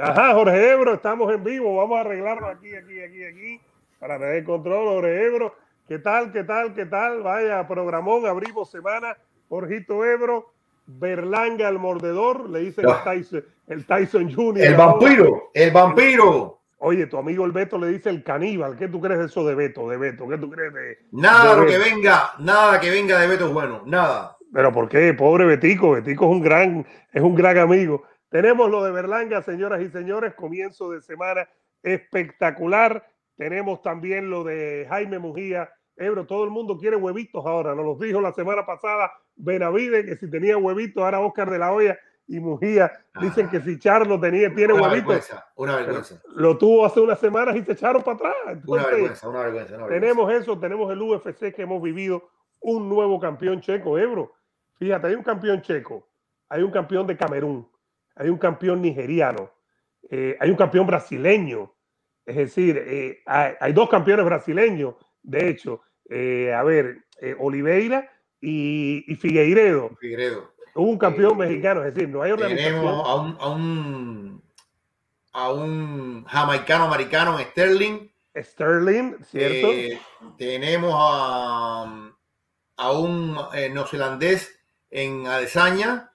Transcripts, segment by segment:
Ajá, Jorge Ebro, estamos en vivo. Vamos a arreglarlo aquí, aquí, aquí, aquí, para tener control, Jorge Ebro. ¿Qué tal, qué tal, qué tal? Vaya, programón, abrimos semana. Jorgito Ebro, Berlanga el mordedor, le dice el Tyson, el Tyson Jr. El vampiro, el vampiro. Oye, tu amigo el Beto le dice el caníbal. ¿Qué tú crees de eso de Beto? De Beto, ¿qué tú crees de.? Nada de lo que venga, nada que venga de Beto es bueno, nada. Pero ¿por qué? Pobre Betico. Betico es un gran, es un gran amigo. Tenemos lo de Berlanga, señoras y señores, comienzo de semana espectacular. Tenemos también lo de Jaime Mujía. Ebro, todo el mundo quiere huevitos ahora. Nos los dijo la semana pasada Benavide que si tenía huevitos, ahora Oscar de la Hoya y Mujía dicen que si Charlo tenía, tiene Una huevitos. vergüenza, una vergüenza. Lo tuvo hace unas semanas y se echaron para atrás. Una Entonces, vergüenza, una vergüenza. una vergüenza. tenemos eso, tenemos el UFC que hemos vivido, un nuevo campeón checo, Ebro. Fíjate, hay un campeón checo, hay un campeón de Camerún, hay un campeón nigeriano, eh, hay un campeón brasileño. Es decir, eh, hay, hay dos campeones brasileños, de hecho. Eh, a ver, Oliveira y, y Figueiredo. Figueiredo. Hubo un campeón mexicano, es decir, no hay organización. Tenemos a un, a un a un jamaicano americano Sterling. Sterling, ¿cierto? Tenemos a, a un neozelandés en Adesanya.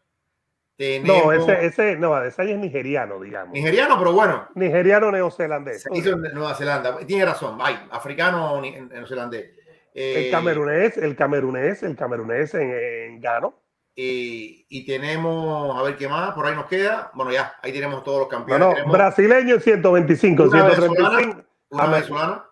Tenemos no, ese, ese, no, Adesanya es nigeriano, digamos. nigeriano, pero bueno, Nigeriano neozelandés. se hizo en Nueva Zelanda. Tiene razón, hay africano neozelandés. Eh, El camerunés, el camerunés, el camerunés en, en Gano. eh, y tenemos, a ver qué más, por ahí nos queda. Bueno, ya, ahí tenemos todos los No, campeones. no, Tenemos brasileño en 125, Una 135. una venezolana.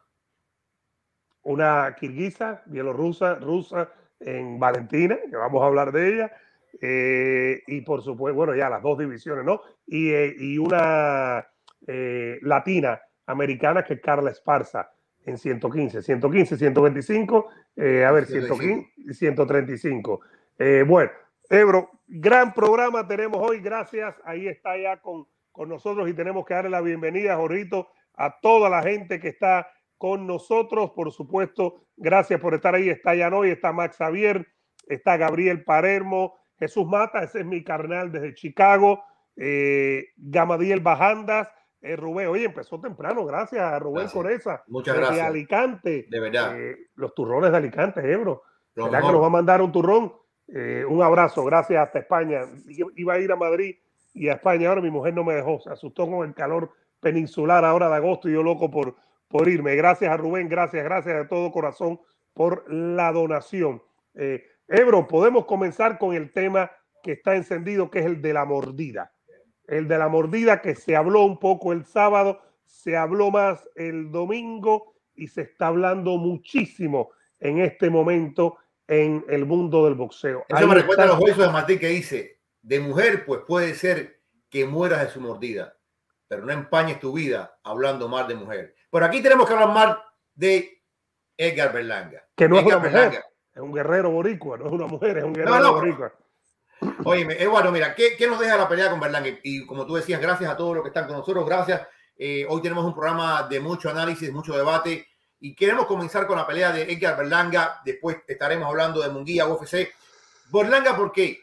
Una kirguisa, bielorrusa, rusa en Valentina, que vamos a hablar de ella. Eh, y por supuesto, bueno, ya las dos divisiones, ¿no? Y, eh, y una eh, latina americana que es Carla Esparza en 115, 115, 125, eh, a ver, 115 y 135. Eh, bueno, Ebro, gran programa tenemos hoy, gracias. Ahí está ya con, con nosotros y tenemos que darle la bienvenida, Jorrito, a toda la gente que está con nosotros. Por supuesto, gracias por estar ahí. Está Yanoy, está Max Javier, está Gabriel Palermo, Jesús Mata, ese es mi carnal desde Chicago, eh, Gamadiel Bajandas, eh, Rubén. Oye, empezó temprano, gracias a Rubén Gracias. Coreza. Muchas gracias. Alicante. De verdad. Eh, los turrones de Alicante, Ebro. ¿Verdad que nos va a mandar un turrón? Un abrazo, gracias hasta España. Iba a ir a Madrid y a España, ahora mi mujer no me dejó, se asustó con el calor peninsular ahora de agosto y yo loco por, por irme. Gracias a Rubén, gracias, gracias de todo corazón por la donación. Eh, Ebro, podemos comenzar con el tema que está encendido, que es el de la mordida. El de la mordida que se habló un poco el sábado, se habló más el domingo y se está hablando muchísimo en este momento en el mundo del boxeo. Eso Ahí me recuerda a los versos de Martín que dice, de mujer pues puede ser que mueras de su mordida, pero no empañes tu vida hablando mal de mujer. Por aquí tenemos que hablar mal de Edgar Berlanga. que no es Edgar una mujer, Berlanga. Es un guerrero boricua, no es una mujer, es un guerrero no, boricua. Oye, Eduardo, mira, ¿qué, qué nos deja la pelea con Berlanga? Y como tú decías, gracias a todos los que están con nosotros, gracias. Eh, hoy tenemos un programa de mucho análisis, mucho debate y queremos comenzar con la pelea de Edgar Berlanga. Después estaremos hablando de Munguía, UFC. Berlanga, ¿por qué?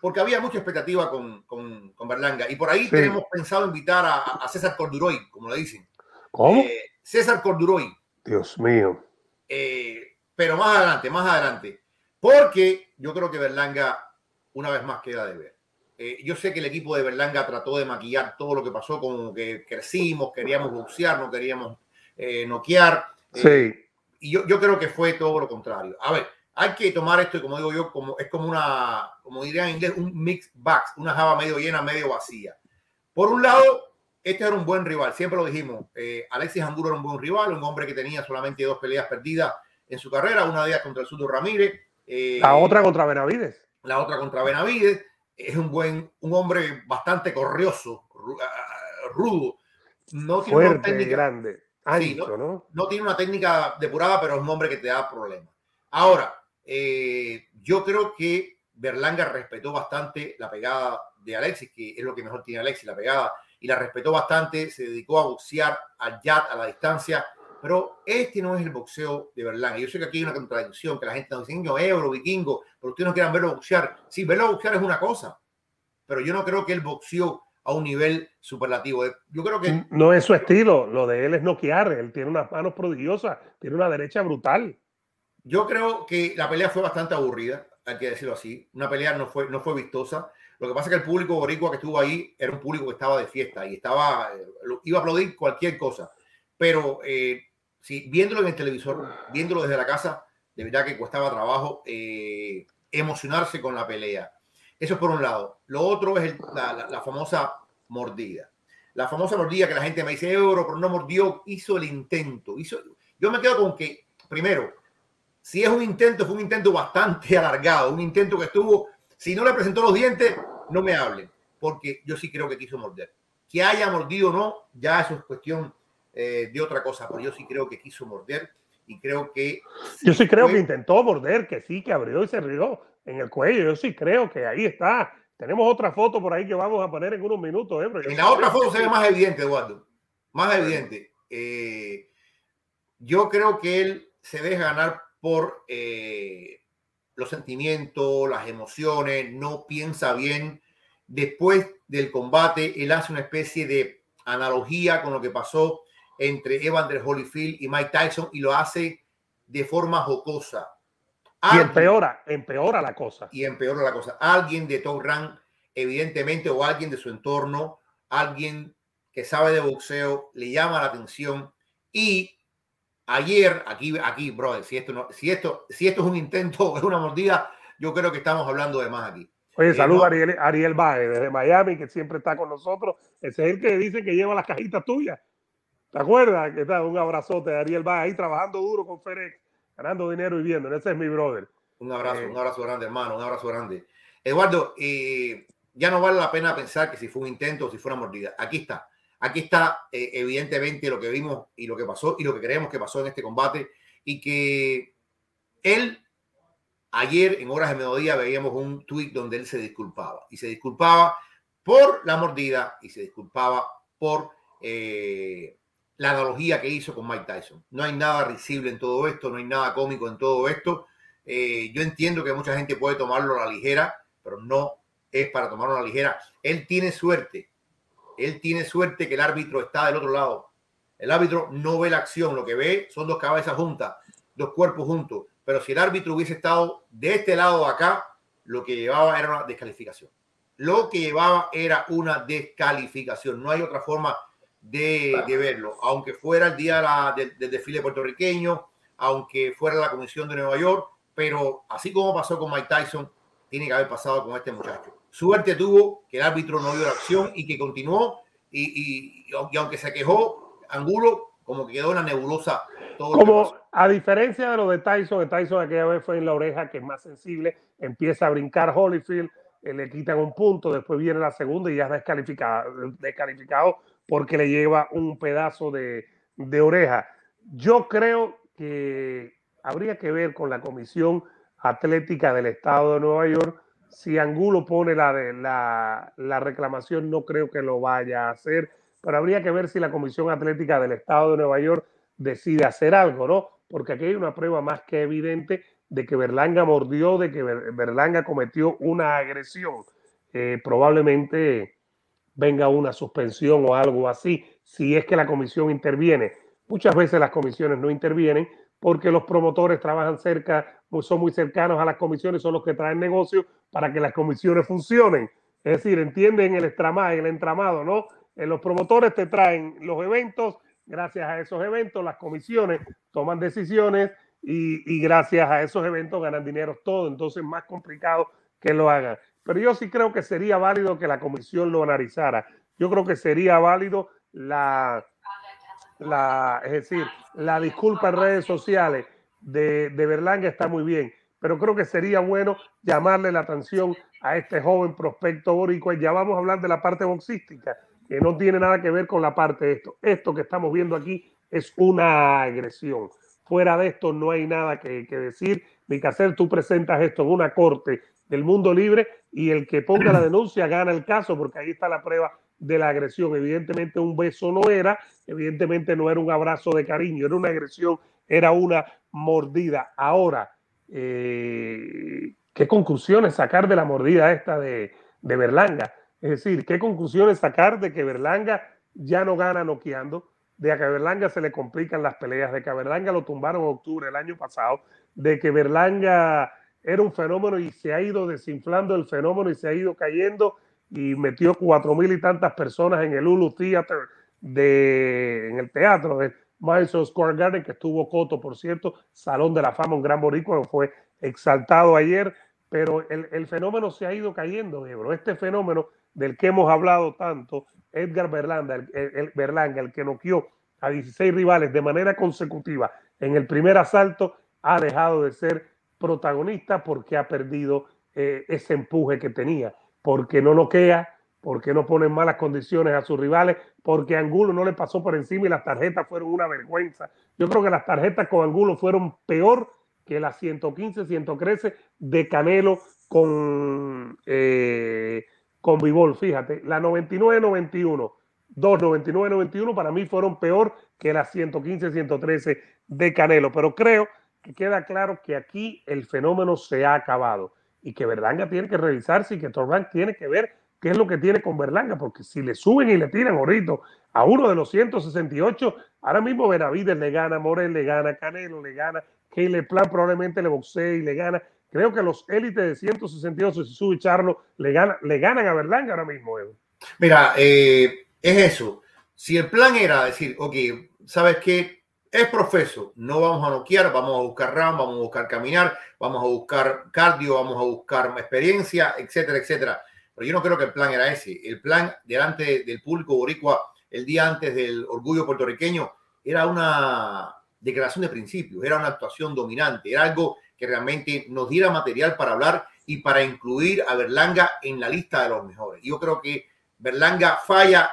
Porque había mucha expectativa con, con, con Berlanga y por ahí Sí. tenemos pensado invitar a, a César Corduroy, como le dicen. ¿Cómo? Eh, César Corduroy, Dios mío. eh, pero más adelante, más adelante. Porque yo creo que Berlanga una vez más queda de ver. Eh, yo sé que el equipo de Berlanga trató de maquillar todo lo que pasó, como que crecimos, queríamos boxear, no queríamos eh, noquear. Eh, Sí, y yo, yo creo que fue todo lo contrario. A ver, hay que tomar esto, y como digo yo, como, es como una, como diría en inglés, un mix box, una java medio llena, medio vacía. Por un lado, este era un buen rival, siempre lo dijimos. eh, Alexis Angulo era un buen rival, un hombre que tenía solamente dos peleas perdidas en su carrera, una de ellas contra el Sudo Ramírez. eh, la otra contra Benavides. la otra contra Benavides. Es un buen, un hombre bastante corrioso, ru- rudo. No tiene una Fuerte, técnica, grande, Sí, ¿no? no tiene una técnica depurada, pero es un hombre que te da problemas. Ahora, eh, yo creo que Berlanga respetó bastante la pegada de Alexis, que es lo que mejor tiene Alexis, la pegada, y la respetó bastante, se dedicó a boxear al jab, a la distancia, pero este no es el boxeo de Berlanga. Yo sé que aquí hay una contradicción, que la gente nos dice, "Niño, euro, vikingo, pero ustedes no quieran verlo boxear. Sí, verlo boxear es una cosa, pero yo no creo que él boxeó a un nivel superlativo. Yo creo que... No es su estilo, lo de él es noquear, él tiene unas manos prodigiosas, tiene una derecha brutal. Yo creo que la pelea fue bastante aburrida, hay que decirlo así. Una pelea no fue, no fue vistosa. Lo que pasa es que el público boricua que estuvo ahí era un público que estaba de fiesta y estaba, eh, iba a aplaudir cualquier cosa. Pero eh, sí, viéndolo en el televisor, viéndolo desde la casa, de verdad que costaba trabajo eh, emocionarse con la pelea. Eso es por un lado. Lo otro es la, famosa mordida. La famosa mordida que la gente me dice, Euro, pero no mordió, hizo el intento. Hizo... Yo me quedo con que, primero, si es un intento, fue un intento bastante alargado, un intento que estuvo, si no le presentó los dientes, no me hablen, porque yo sí creo que quiso morder. Que haya mordido o no, ya eso es cuestión eh, de otra cosa, pero yo sí creo que quiso morder y creo que... Yo sí creo que intentó morder, que sí, que abrió y se rió en el cuello. Yo sí creo que ahí está. Tenemos otra foto por ahí que vamos a poner en unos minutos. ¿eh? En la otra foto se ve más evidente, Eduardo. Más evidente. Eh, yo creo que él se deja ganar por eh, los sentimientos, las emociones, no piensa bien. Después del combate, él hace una especie de analogía con lo que pasó entre Evander Holyfield y Mike Tyson y lo hace de forma jocosa. y empeora, empeora la cosa. Y empeora la cosa. Alguien de Top Rank, evidentemente, o alguien de su entorno, alguien que sabe de boxeo, le llama la atención. Y ayer, aquí, aquí, brother, si esto, no, si esto, si esto es un intento, es una mordida, yo creo que estamos hablando de más aquí. Oye, eh, saludos a Ariel, Ariel Bae, desde Miami, que siempre está con nosotros. Ese es el que dice que lleva las cajitas tuyas. ¿Te acuerdas? Que está un abrazote de Ariel va ahí trabajando duro con FedEx, ganando dinero y viendo. Ese es mi brother. Un abrazo, eh, un abrazo grande, hermano, un abrazo grande. Eduardo, eh, ya no vale la pena pensar que si fue un intento o si fue una mordida. Aquí está. Aquí está eh, evidentemente lo que vimos y lo que pasó y lo que creemos que pasó en este combate y que él ayer en horas de mediodía veíamos un tweet donde él se disculpaba y se disculpaba por la mordida y se disculpaba por la analogía que hizo con Mike Tyson. No hay nada risible en todo esto, no hay nada cómico en todo esto. Eh, yo entiendo que mucha gente puede tomarlo a la ligera, pero no es para tomarlo a la ligera. Él tiene suerte. Él tiene suerte que el árbitro está del otro lado. El árbitro no ve la acción, lo que ve son dos cabezas juntas, dos cuerpos juntos. Pero si el árbitro hubiese estado de este lado de acá, lo que llevaba era una descalificación. Lo que llevaba era una descalificación. No hay otra forma de, verlo, aunque fuera el día del, desfile puertorriqueño, aunque fuera la Comisión de Nueva York, pero así como pasó con Mike Tyson, tiene que haber pasado con este muchacho. Suerte tuvo que el árbitro no dio la acción y que continuó, y, aunque se quejó, Angulo como que quedó una nebulosa. Todo como a diferencia de lo de Tyson, de Tyson aquella vez fue en la oreja que es más sensible, empieza a brincar Holyfield, eh, le quitan un punto, después viene la segunda y ya es descalificado, descalificado porque le lleva un pedazo de, oreja. Yo creo que habría que ver con la Comisión Atlética del Estado de Nueva York. Si Angulo pone la, la, la reclamación, no creo que lo vaya a hacer, pero habría que ver si la Comisión Atlética del Estado de Nueva York decide hacer algo, ¿no? Porque aquí hay una prueba más que evidente de que Berlanga mordió, de que Berlanga cometió una agresión. Eh, probablemente venga una suspensión o algo así, si es que la comisión interviene. Muchas veces las comisiones no intervienen porque los promotores trabajan cerca, son muy cercanos a las comisiones, son los que traen negocios para que las comisiones funcionen. Es decir, entienden el entramado, el entramado, ¿no? Eh, los promotores te traen los eventos, gracias a esos eventos las comisiones toman decisiones y, y gracias a esos eventos ganan dinero todo, entonces más complicado que lo hagan. Pero yo sí creo que sería válido que la comisión lo analizara. Yo creo que sería válido la, la es decir, la disculpa en redes sociales de, de Berlanga está muy bien, pero creo que sería bueno llamarle la atención a este joven prospecto boricua. Ya vamos a hablar de la parte boxística, que no tiene nada que ver con la parte de esto. Esto que estamos viendo aquí es una agresión. Fuera de esto no hay nada que, que decir ni que hacer. Tú presentas esto en una corte del mundo libre y el que ponga la denuncia gana el caso porque ahí está la prueba de la agresión. Evidentemente un beso no era, evidentemente no era un abrazo de cariño, era una agresión, era una mordida. Ahora, eh, ¿qué conclusiones sacar de la mordida esta de, de Berlanga? Es decir, ¿qué conclusiones sacar de que Berlanga ya no gana noqueando? De que a Berlanga se le complican las peleas, de que a Berlanga lo tumbaron en octubre del año pasado, de que Berlanga era un fenómeno y se ha ido desinflando el fenómeno y se ha ido cayendo y metió cuatro mil y tantas personas en el Ulu Theater de, en el teatro de Madison Square Garden, que estuvo Coto, por cierto, Salón de la Fama, un gran boricua, fue exaltado ayer, pero el, el fenómeno se ha ido cayendo, Ebro. Este fenómeno del que hemos hablado tanto, Edgar Berlanga, el, el, Berlanga, el que noqueó a 16 rivales de manera consecutiva en el primer asalto, ha dejado de ser protagonista porque ha perdido eh, ese empuje que tenía, porque no noquea, porque no pone en malas condiciones a sus rivales, porque Angulo no le pasó por encima y las tarjetas fueron una vergüenza. Yo creo que las tarjetas con Angulo fueron peor que las 115, 113 de Canelo con, eh, con Vivol. Fíjate, la 99-91, 2-99-91 para mí fueron peor que las 115, 113 de Canelo. Pero creo que queda claro que aquí el fenómeno se ha acabado y que Verdanga tiene que revisarse y que Torban tiene que ver qué es lo que tiene con Berlanga, porque si le suben y le tiran ahorita a uno de los 168, ahora mismo Benavides le gana, Morel le gana, Canelo le gana, Caleb Plan probablemente le boxee y le gana. Creo que los élites de 168, si sube Charlo, le, gana, le ganan a Berlanga ahora mismo. Mira, eh, es eso. Si el plan era decir, ok, ¿sabes qué? Es profeso, no vamos a noquear, vamos a buscar RAM, vamos a buscar caminar, vamos a buscar cardio, vamos a buscar experiencia, etcétera, etcétera pero yo no creo que el plan era ese. El plan delante del público boricua el día antes del orgullo puertorriqueño era una declaración de principios, era una actuación dominante, era algo que realmente nos diera material para hablar y para incluir a Berlanga en la lista de los mejores. Yo creo que Berlanga falla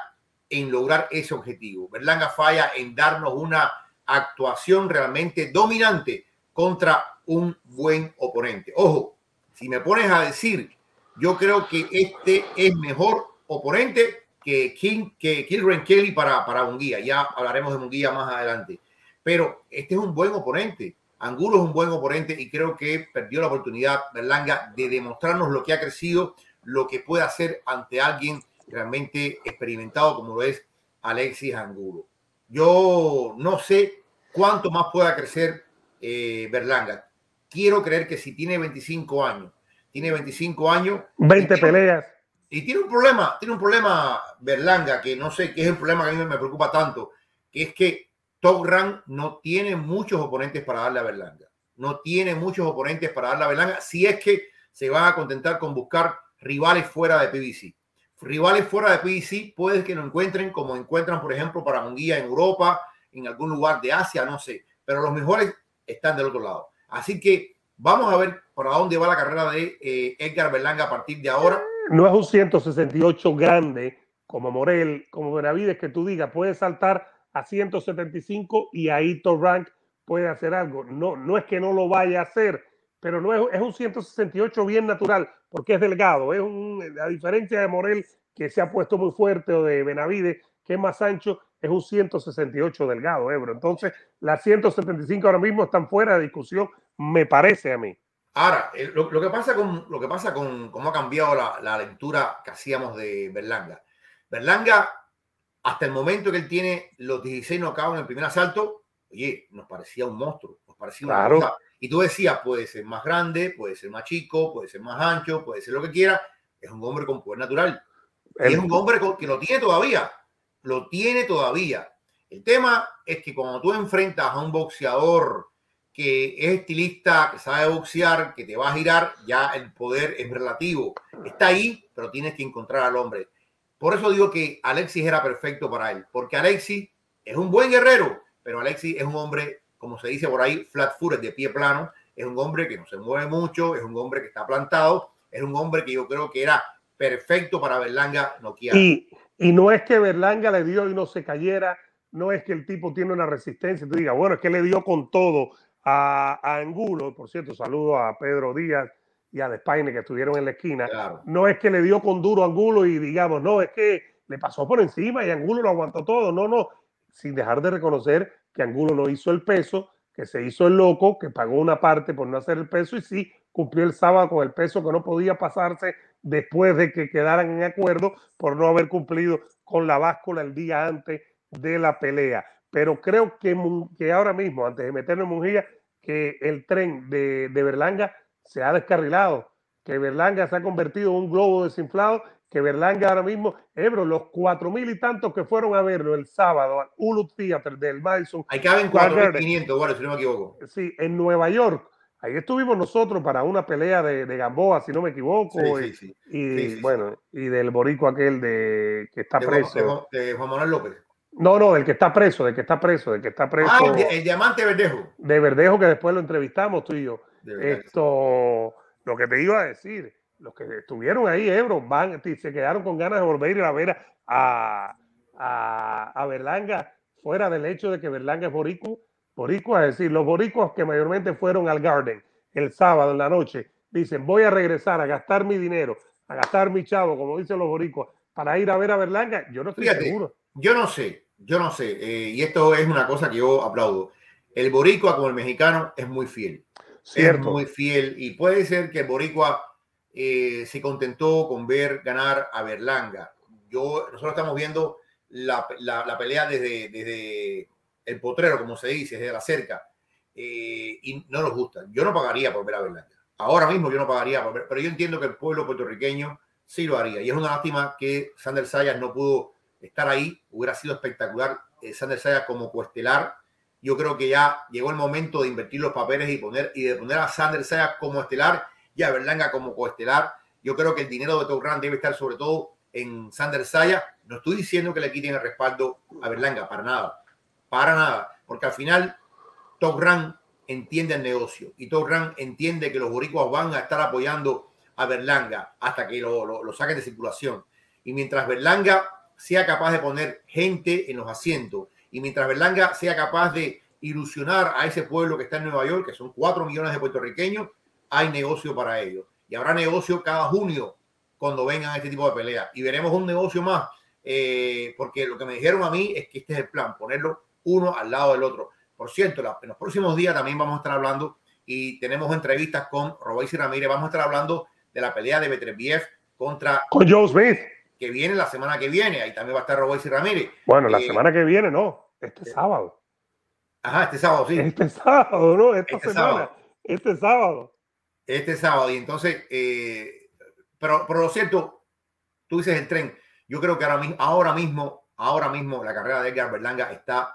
en lograr ese objetivo. Berlanga falla en darnos una actuación realmente dominante contra un buen oponente. Ojo, si me pones a decir yo creo que este es mejor oponente que King, que Kilren Kelly para, para Munguía. Ya hablaremos de Munguía más adelante. Pero este es un buen oponente. Angulo es un buen oponente y creo que perdió la oportunidad Berlanga de demostrarnos lo que ha crecido, lo que puede hacer ante alguien realmente experimentado como lo es Alexis Angulo. Yo no sé cuánto más pueda crecer eh, Berlanga. Quiero creer que si tiene 25 años tiene 25 años. 20 peleas. Y tiene un problema, tiene un problema Berlanga, que no sé qué es el problema que a mí me preocupa tanto, que es que Top Rank no tiene muchos oponentes para darle a Berlanga. No tiene muchos oponentes para darle a Berlanga, si es que se van a contentar con buscar rivales fuera de PBC. Rivales fuera de PBC puede que no encuentren como encuentran, por ejemplo, para Munguía en Europa, en algún lugar de Asia, no sé. Pero los mejores están del otro lado. Así que Vamos a ver por dónde va la carrera de eh, Edgar Berlanga a partir de ahora. No es un 168 grande como Morel, como Benavides, que tú digas, puede saltar a 175 y ahí Rank puede hacer algo. No, no es que no lo vaya a hacer, pero no es, es un 168 bien natural, porque es delgado. Es un, a diferencia de Morel, que se ha puesto muy fuerte, o de Benavides, que es más ancho, es un 168 delgado, Ebro. Entonces, las 175 ahora mismo están fuera de discusión, me parece a mí. Ahora, eh, lo, que pasa con lo que pasa con cómo ha cambiado la, lectura que hacíamos de Berlanga. Berlanga, hasta el momento que él tiene los 16 knockouts en el primer asalto, oye, nos parecía un monstruo, nos parecía claro. Y tú decías, puede ser más grande, puede ser más chico, puede ser más ancho, puede ser lo que quiera. Es un hombre con poder natural. es un hombre que lo tiene todavía lo tiene todavía. El tema es que cuando tú enfrentas a un boxeador que es estilista, que sabe boxear, que te va a girar, ya el poder es relativo. Está ahí, pero tienes que encontrar al hombre. Por eso digo que Alexis era perfecto para él, porque Alexis es un buen guerrero, pero Alexis es un hombre, como se dice por ahí, flat footed, de pie plano, es un hombre que no se mueve mucho, es un hombre que está plantado, es un hombre que yo creo que era perfecto para Berlanga Nokia. Y, y no es que Berlanga le dio y no se cayera, no es que el tipo tiene una resistencia, tú digas, bueno, es que le dio con todo a, Angulo, por cierto, saludo a Pedro Díaz y a Despaine que estuvieron en la esquina, no es que le dio con duro a Angulo y digamos, no, es que le pasó por encima y Angulo lo aguantó todo, no, no, sin dejar de reconocer que Angulo no hizo el peso, que se hizo el loco, que pagó una parte por no hacer el peso y sí cumplió el sábado con el peso que no podía pasarse después de que quedaran en acuerdo por no haber cumplido con la báscula el día antes de la pelea. Pero creo que, que ahora mismo, antes de meternos en Mujía, que el tren de, de Berlanga se ha descarrilado, que Berlanga se ha convertido en un globo desinflado, que Berlanga ahora mismo, Ebro, los cuatro mil y tantos que fueron a verlo el sábado al Hulu Theater del Madison. Ahí caben 4.500, bueno, si no me equivoco. Sí, en Nueva York. Ahí estuvimos nosotros para una pelea de, de Gamboa, si no me equivoco. Sí, sí, y, bueno, y del borico aquel de que está preso. De, Juan Manuel López. No, no, del que está preso, del que está preso, del que está preso. Ah, el, diamante Verdejo. De Verdejo, que después lo entrevistamos tú y yo. Esto, lo que te iba a decir, los que estuvieron ahí, Ebro, van, se quedaron con ganas de volver a ver a, a, a Berlanga, fuera del hecho de que Berlanga es boricua, boricua, es decir, los boricuas que mayormente fueron al Garden el sábado en la noche, dicen, voy a regresar a gastar mi dinero, a gastar mi chavo, como dicen los boricuas, para ir a ver a Berlanga, yo no estoy seguro. Yo no sé, yo no sé, eh, y esto es una cosa que yo aplaudo. El boricua como el mexicano es muy fiel. Cierto. Es muy fiel y puede ser que el boricua eh, se contentó con ver ganar a Berlanga. Yo, nosotros estamos viendo la, la, pelea desde, desde, el potrero, como se dice, desde la cerca, eh, y no nos gusta. Yo no pagaría por ver a Berlanga. Ahora mismo yo no pagaría por ver, pero yo entiendo que el pueblo puertorriqueño sí lo haría. Y es una lástima que Sander Sayas no pudo estar ahí. Hubiera sido espectacular eh, Sander Sayas como coestelar. Yo creo que ya llegó el momento de invertir los papeles y poner y de poner a Sander Sayas como estelar y a Berlanga como coestelar. Yo creo que el dinero de Top debe estar sobre todo en Sander Saya. No estoy diciendo que le quiten el respaldo a Berlanga, para nada, para nada, porque al final Top entiende el negocio y Top entiende que los boricuas van a estar apoyando a Berlanga hasta que lo, lo, lo saquen de circulación. Y mientras Berlanga sea capaz de poner gente en los asientos y mientras Berlanga sea capaz de ilusionar a ese pueblo que está en Nueva York, que son cuatro millones de puertorriqueños, hay negocio para ellos. Y habrá negocio cada junio cuando vengan a este tipo de peleas. Y veremos un negocio más, eh, porque lo que me dijeron a mí es que este es el plan, ponerlo uno al lado del otro. Por cierto, en los próximos días también vamos a estar hablando y tenemos entrevistas con Robéis y Ramírez. Vamos a estar hablando de la pelea de Betreviev contra... Con Joe Smith. Que viene la semana que viene. Ahí también va a estar Robéis y Ramírez. Bueno, la eh, semana que viene no. Este eh, sábado. Ajá, este sábado, sí. Este sábado, ¿no? Esta este semana. Sábado. Este sábado este sábado. Y entonces, eh, pero, pero lo cierto, tú dices el tren. Yo creo que ahora mismo, ahora mismo, ahora mismo la carrera de Edgar Berlanga está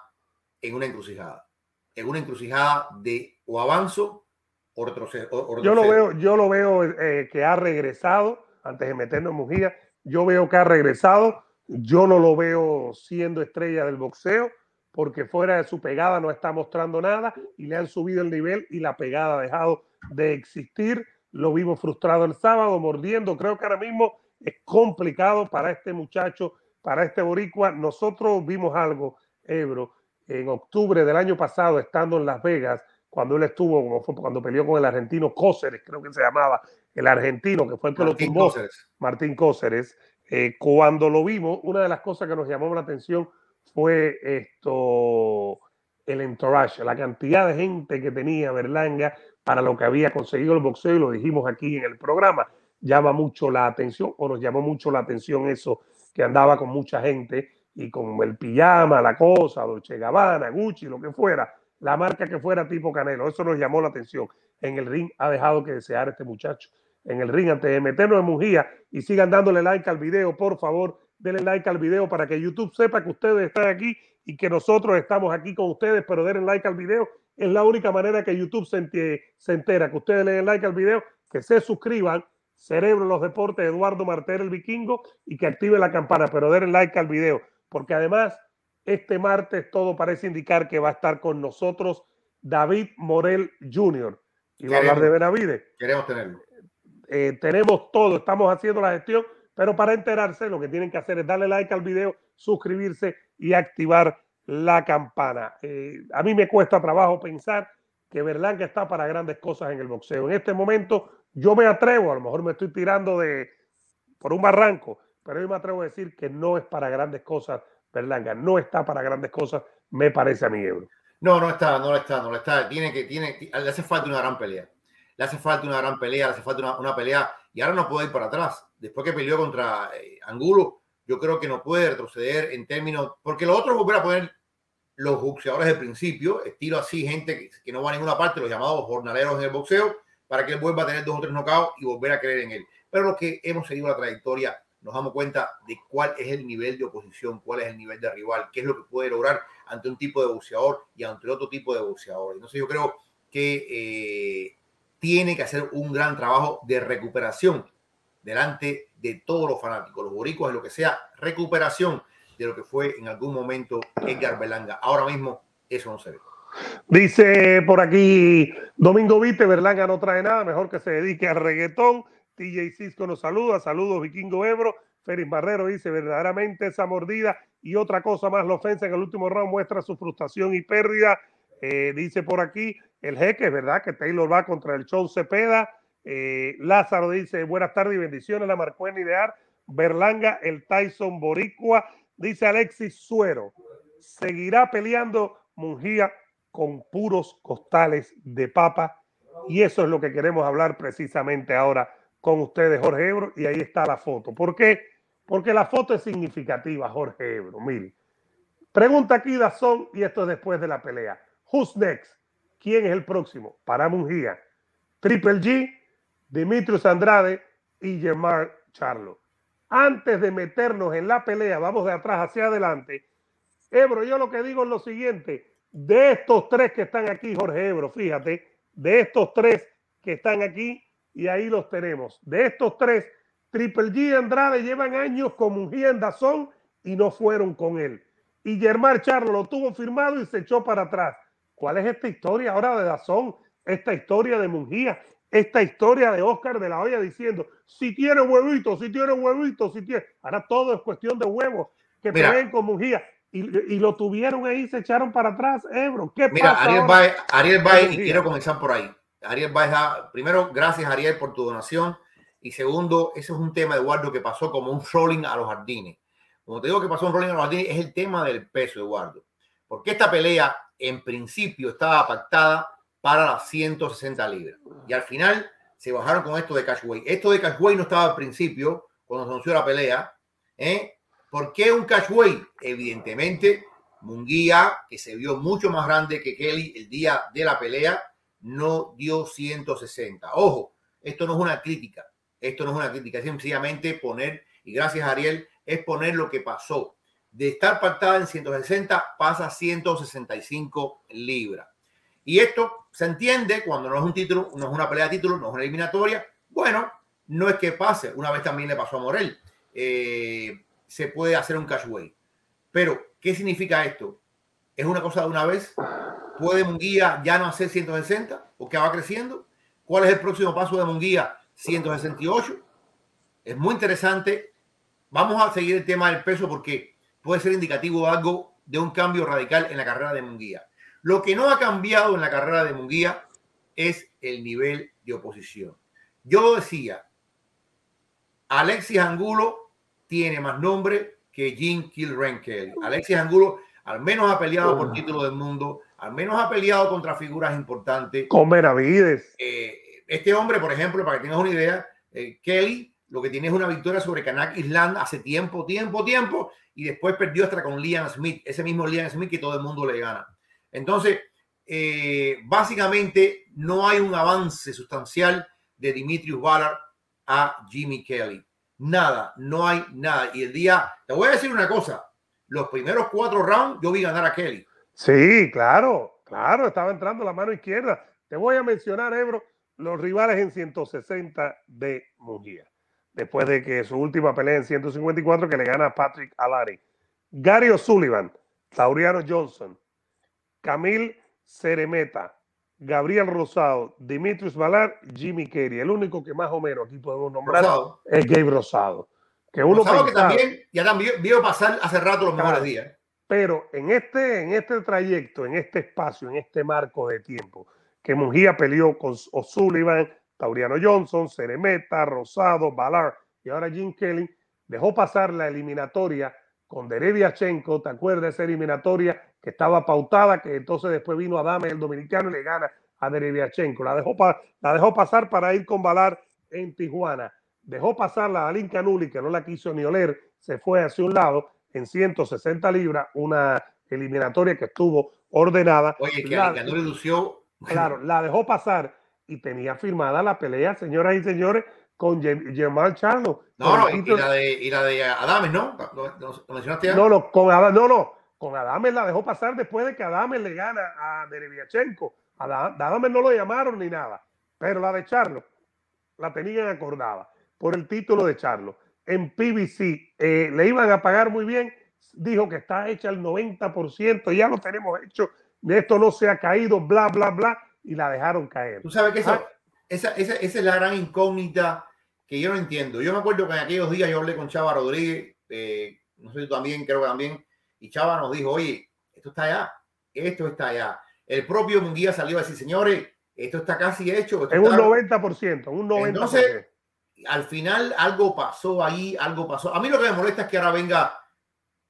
en una encrucijada. En una encrucijada de o avanzo o retroceso. Yo lo veo, yo lo veo eh, que ha regresado antes de meternos en Mujía. Yo veo que ha regresado. Yo no lo veo siendo estrella del boxeo porque fuera de su pegada no está mostrando nada y le han subido el nivel y la pegada ha dejado de existir. Lo vimos frustrado el sábado, mordiendo. Creo que ahora mismo es complicado para este muchacho, para este boricua. Nosotros vimos algo, Ebro, en octubre del año pasado, estando en Las Vegas, cuando él estuvo, como fue cuando peleó con el argentino Cóceres, creo que se llamaba, el argentino, que fue el que lo tumbó, Martín Cóceres. Eh, cuando lo vimos, una de las cosas que nos llamó la atención fue esto, el entourage, la cantidad de gente que tenía Berlanga, para lo que había conseguido el boxeo y lo dijimos aquí en el programa. Llama mucho la atención o nos llamó mucho la atención eso que andaba con mucha gente y con el pijama, la cosa, Dolce Gabbana, Gucci, lo que fuera, la marca que fuera tipo Canelo. Eso nos llamó la atención. En el ring ha dejado que desear este muchacho. En el ring, antes de meternos en Mujía y sigan dándole like al video, por favor, denle like al video para que YouTube sepa que ustedes están aquí y que nosotros estamos aquí con ustedes, pero denle like al video es la única manera que YouTube se, entera, que ustedes le den like al video, que se suscriban, Cerebro los Deportes, Eduardo Martel, el vikingo, y que active la campana, pero den like al video, porque además este martes todo parece indicar que va a estar con nosotros David Morel Jr. Y va a hablar de Benavides. Queremos tenerlo. Eh, tenemos todo, estamos haciendo la gestión, pero para enterarse lo que tienen que hacer es darle like al video, suscribirse y activar la campana. Eh, a mí me cuesta trabajo pensar que Berlanga está para grandes cosas en el boxeo. En este momento yo me atrevo, a lo mejor me estoy tirando de por un barranco, pero yo me atrevo a decir que no es para grandes cosas Berlanga, no está para grandes cosas, me parece a mi Ebro. No, no está, no está, no está. Tiene que, tiene, le hace falta una gran pelea. Le hace falta una gran pelea, le hace falta una, una pelea y ahora no puede ir para atrás. Después que peleó contra eh, Angulo, yo creo que no puede retroceder en términos, porque lo otro es volver a poner los boxeadores del principio, estilo así, gente que, no va a ninguna parte, los llamados jornaleros en el boxeo, para que él vuelva a tener dos o tres knockouts y volver a creer en él. Pero los que hemos seguido la trayectoria, nos damos cuenta de cuál es el nivel de oposición, cuál es el nivel de rival, qué es lo que puede lograr ante un tipo de boxeador y ante otro tipo de boxeador. Entonces yo creo que eh, tiene que hacer un gran trabajo de recuperación delante de todos los fanáticos, los boricuas, lo que sea, recuperación de lo que fue en algún momento Edgar Berlanga. Ahora mismo eso no se ve. Dice por aquí Domingo Vite, Berlanga no trae nada, mejor que se dedique al reggaetón. TJ Cisco nos saluda, saludos Vikingo Ebro. Félix Barrero dice, verdaderamente esa mordida y otra cosa más, la ofensa en el último round muestra su frustración y pérdida. Eh, dice por aquí el jeque, ¿verdad? Que Taylor va contra el show Cepeda. Eh, Lázaro dice, buenas tardes y bendiciones, la marcó en idear. Berlanga, el Tyson Boricua. Dice Alexis Suero, seguirá peleando Mungía con puros costales de papa. Y eso es lo que queremos hablar precisamente ahora con ustedes, Jorge Ebro. Y ahí está la foto. ¿Por qué? Porque la foto es significativa, Jorge Ebro. Mire. Pregunta aquí Dazón, y esto es después de la pelea. Who's next? ¿Quién es el próximo? Para Mungía. Triple G Dimitrios Andrade y Gemar Charlo. Antes de meternos en la pelea, vamos de atrás hacia adelante. Ebro, yo lo que digo es lo siguiente, de estos tres que están aquí, Jorge Ebro, fíjate, de estos tres que están aquí, y ahí los tenemos. De estos tres, Triple G y Andrade llevan años con un en Dazón y no fueron con él. Y Germán Charlo lo tuvo firmado y se echó para atrás. ¿Cuál es esta historia ahora de Dazón? Esta historia de Mungía esta historia de Oscar de la Hoya diciendo, si tiene huevitos, si tiene huevitos, si tiene... Ahora todo es cuestión de huevos que ven con Mujía. Y, y, lo tuvieron ahí, se echaron para atrás, Ebro. ¿Qué Mira, Ariel Baez, Ariel Baez, y quiero comenzar por ahí. Ariel Baez, primero, gracias Ariel por tu donación. Y segundo, ese es un tema, Eduardo, que pasó como un rolling a los jardines. Como te digo que pasó un rolling a los jardines, es el tema del peso, Eduardo. Porque esta pelea, en principio, estaba pactada para las 160 libras. Y al final se bajaron con esto de Cashway. Esto de Cashway no estaba al principio, cuando se anunció la pelea. ¿eh? ¿Por qué un Cashway? Evidentemente, Munguía, que se vio mucho más grande que Kelly el día de la pelea, no dio 160. Ojo, esto no es una crítica. Esto no es una crítica, es sencillamente poner, y gracias Ariel, es poner lo que pasó. De estar pactada en 160, pasa a 165 libras. Y esto se entiende cuando no es un título, no es una pelea de título, no es una eliminatoria. Bueno, no es que pase. Una vez también le pasó a Morel. Eh, se puede hacer un cashway. Pero, ¿qué significa esto? ¿Es una cosa de una vez? ¿Puede Munguía ya no hacer 160? ¿Porque va creciendo? ¿Cuál es el próximo paso de Munguía? 168. Es muy interesante. Vamos a seguir el tema del peso porque puede ser indicativo algo de un cambio radical en la carrera de Munguía. Lo que no ha cambiado en la carrera de Munguía es el nivel de oposición. Yo decía, Alexis Angulo tiene más nombre que Jim Kilren Alexis Angulo al menos ha peleado por título del mundo, al menos ha peleado contra figuras importantes. Con Benavides. Eh, este hombre, por ejemplo, para que tengas una idea, eh, Kelly lo que tiene es una victoria sobre Kanak Island hace tiempo, tiempo, tiempo, y después perdió hasta con Liam Smith, ese mismo Liam Smith que todo el mundo le gana. Entonces, eh, básicamente no hay un avance sustancial de Dimitrius Ballard a Jimmy Kelly. Nada, no hay nada. Y el día, te voy a decir una cosa, los primeros cuatro rounds yo vi ganar a Kelly. Sí, claro, claro, estaba entrando la mano izquierda. Te voy a mencionar, Ebro, los rivales en 160 de Mujía. Después de que su última pelea en 154 que le gana a Patrick Alari. Gary O'Sullivan, Tauriano Johnson, Camil Ceremeta, Gabriel Rosado, Dimitrios Valar, Jimmy Kerry. El único que más o menos aquí podemos nombrar es Gabe Rosado. Que uno Rosado que también ya también vio pasar hace rato los mejores días. Pero en este, en este trayecto, en este espacio, en este marco de tiempo, que Mujía peleó con O'Sullivan, Tauriano Johnson, Ceremeta, Rosado, Valar y ahora Jim Kelly, dejó pasar la eliminatoria con Dereviachenko, ¿te acuerdas de esa eliminatoria que estaba pautada, que entonces después vino Adame, el dominicano, y le gana a Dereviachenko. La dejó, la dejó pasar para ir con Valar en Tijuana. dejó pasar la Dalín Canuli, que no la quiso ni oler, se fue hacia un lado en 160 libras, una eliminatoria que estuvo ordenada. Oye, que la, Canuli lució. Claro, la dejó pasar y tenía firmada la pelea, señoras y señores, con Germán Charlo. No, no, y, la de, y la de Adames, ¿no? ¿Lo, mencionaste ya? No, no, con Adames, no, no, con Adames la dejó pasar después de que Adames le gana a Dereviachenko. Adames no lo llamaron ni nada, pero la de Charlo la tenían acordada por el título de Charlo. En PBC eh, le iban a pagar muy bien, dijo que está hecha el 90%, ya lo tenemos hecho, esto no se ha caído, bla, bla, bla, y la dejaron caer. Tú sabes que esa, ah. esa, esa, esa, es la gran incógnita que yo no entiendo. Yo me acuerdo que en aquellos días yo hablé con Chava Rodríguez, eh, no sé tú también, creo que también, y Chava nos dijo, oye, esto está allá, esto está allá. El propio Munguía salió a decir, señores, esto está casi hecho. En un 90%, un 90%. Entonces, al final algo pasó ahí, algo pasó. A mí lo que me molesta es que ahora venga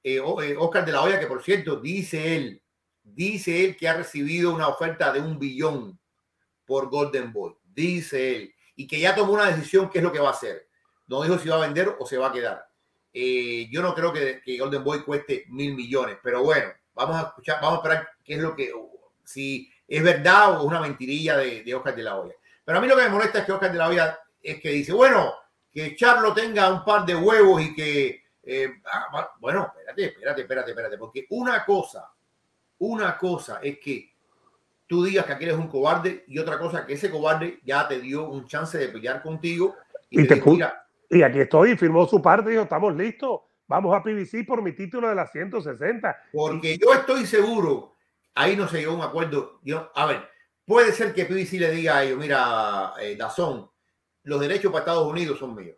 eh, eh, Oscar de la Hoya, que por cierto, dice él, dice él que ha recibido una oferta de un billón por Golden Boy, dice él, y que ya tomó una decisión qué es lo que va a hacer. No dijo si va a vender o se va a quedar. Eh, yo no creo que, que, Golden Boy cueste mil millones, pero bueno, vamos a escuchar, vamos a esperar qué es lo que, si es verdad o es una mentirilla de, de Oscar de la Hoya. Pero a mí lo que me molesta es que Oscar de la Hoya es que dice, bueno, que Charlo tenga un par de huevos y que, eh, ah, bueno, espérate, espérate, espérate, espérate, porque una cosa, una cosa es que tú digas que aquí eres un cobarde y otra cosa que ese cobarde ya te dio un chance de pelear contigo y, te, y aquí estoy, firmó su parte, dijo, estamos listos, vamos a PBC por mi título de la 160. Porque yo estoy seguro, ahí no se llegó un acuerdo, yo, a ver, puede ser que PBC le diga a ellos, mira, eh, Dazón, los derechos para Estados Unidos son míos.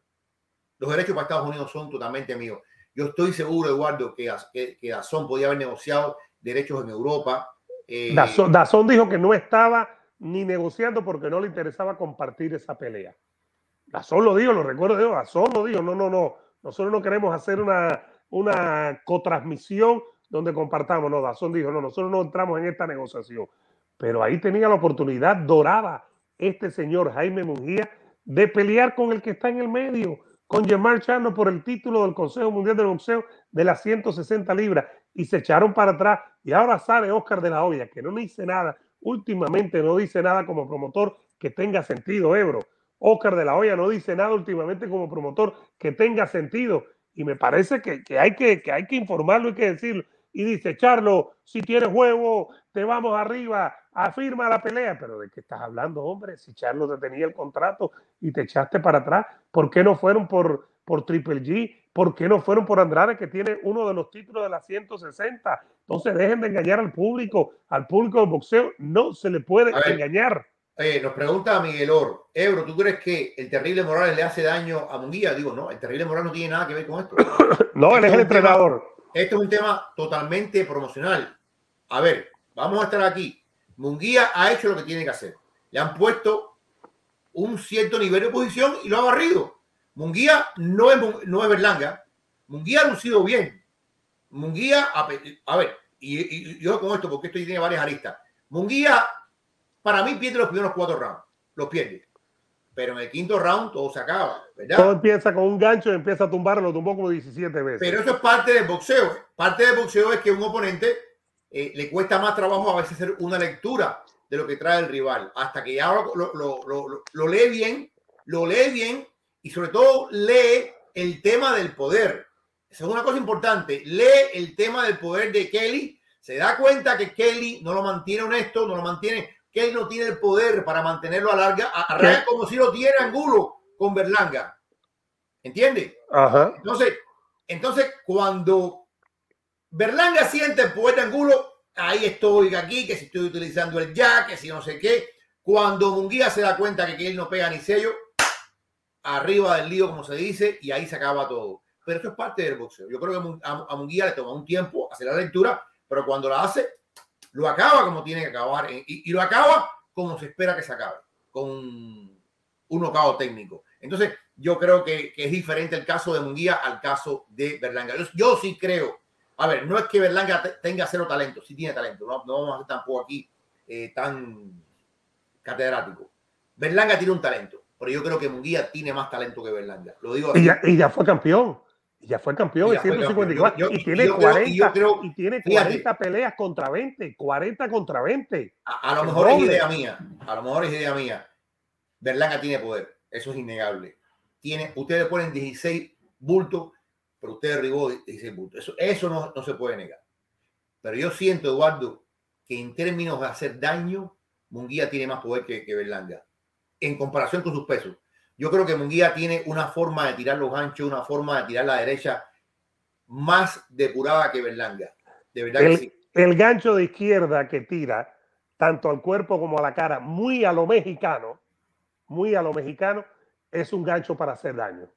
Los derechos para Estados Unidos son totalmente míos. Yo estoy seguro, Eduardo, que, que, que Dazón podía haber negociado derechos en Europa. Eh, Dazón, dijo que no estaba ni negociando porque no le interesaba compartir esa pelea. Dazón lo dijo, lo recuerdo, digo, Dazón lo dijo, no, no, no, nosotros no queremos hacer una, una cotransmisión donde compartamos, no, Dazón dijo, no, nosotros no entramos en esta negociación. Pero ahí tenía la oportunidad dorada este señor Jaime Mungía de pelear con el que está en el medio, con Gemar Chano por el título del Consejo Mundial del Boxeo de las 160 libras. Y se echaron para atrás. Y ahora sale Oscar de la Hoya que no dice nada, últimamente no dice nada como promotor que tenga sentido, Ebro. Oscar de la Hoya no dice nada últimamente como promotor que tenga sentido y me parece que, hay, que, que hay que informarlo y que decirlo. Y dice, Charlo, si tienes huevo, te vamos arriba, afirma la pelea, pero ¿de qué estás hablando, hombre? Si Charlo te tenía el contrato y te echaste para atrás, ¿por qué no fueron por, por Triple G? ¿Por qué no fueron por Andrade, que tiene uno de los títulos de las 160? Entonces dejen de engañar al público, al público del boxeo, no se le puede engañar. Nos pregunta Miguel Oro, Ebro, ¿tú crees que el terrible Morales le hace daño a Munguía? Digo, no, el terrible Morales no tiene nada que ver con esto. no, él es el entrenador. esto es un tema totalmente promocional. A ver, vamos a estar aquí. Munguía ha hecho lo que tiene que hacer. Le han puesto un cierto nivel de posición y lo ha barrido. Munguía no es, no es Berlanga. Munguía ha lucido bien. Munguía, a, ver, y, yo con esto, porque esto tiene varias aristas. Munguía, para mí, pierde los primeros cuatro rounds. Los pierde. Pero en el quinto round todo se acaba, ¿verdad? Todo empieza con un gancho y empieza a tumbarlo, lo tumbó como 17 veces. Pero eso es parte del boxeo. Parte del boxeo es que un oponente eh, le cuesta más trabajo a veces hacer una lectura de lo que trae el rival, hasta que ya lo, lo, lo, lee bien, lo lee bien y sobre todo lee el tema del poder. Esa es una cosa importante. Lee el tema del poder de Kelly. Se da cuenta que Kelly no lo mantiene honesto, no lo mantiene. Kelly no tiene el poder para mantenerlo a larga, a, como si lo tiene Angulo con Berlanga. ¿Entiende? Entonces, entonces, cuando Berlanga siente el poeta Angulo, ahí estoy aquí, que si estoy utilizando el jack, que si no sé qué. Cuando Munguía se da cuenta que él no pega ni sello, arriba del lío, como se dice, y ahí se acaba todo. Pero eso es parte del boxeo. Yo creo que a Munguía le toma un tiempo hacer la lectura, pero cuando la hace, lo acaba como tiene que acabar. Y, lo acaba como se espera que se acabe, con un nocao técnico. Entonces, yo creo que, es diferente el caso de Munguía al caso de Berlanga. yo sí creo a ver, no es que Berlanga tenga cero talento, sí tiene talento, no, no vamos a ser tampoco aquí eh, tan catedrático. Berlanga tiene un talento, pero yo creo que Munguía tiene más talento que Berlanga. Lo digo y ya fue campeón. Ya fue campeón en 154. y tiene 40, y tiene 40 peleas contra 20. 40 contra 20. A, lo mejor es idea mía. A lo mejor es idea mía. Berlanga tiene poder. Eso es innegable. Tiene, ustedes ponen 16 bultos, pero usted derribó 16 bultos. Eso, eso no, no se puede negar. Pero yo siento, Eduardo, que en términos de hacer daño, Munguía tiene más poder que, que Berlanga. En comparación con sus pesos. Yo creo que Munguía tiene una forma de tirar los ganchos, una forma de tirar la derecha más depurada que Berlanga. De verdad el, que sí. el gancho de izquierda que tira, tanto al cuerpo como a la cara, muy a lo mexicano, muy a lo mexicano, es un gancho para hacer daño.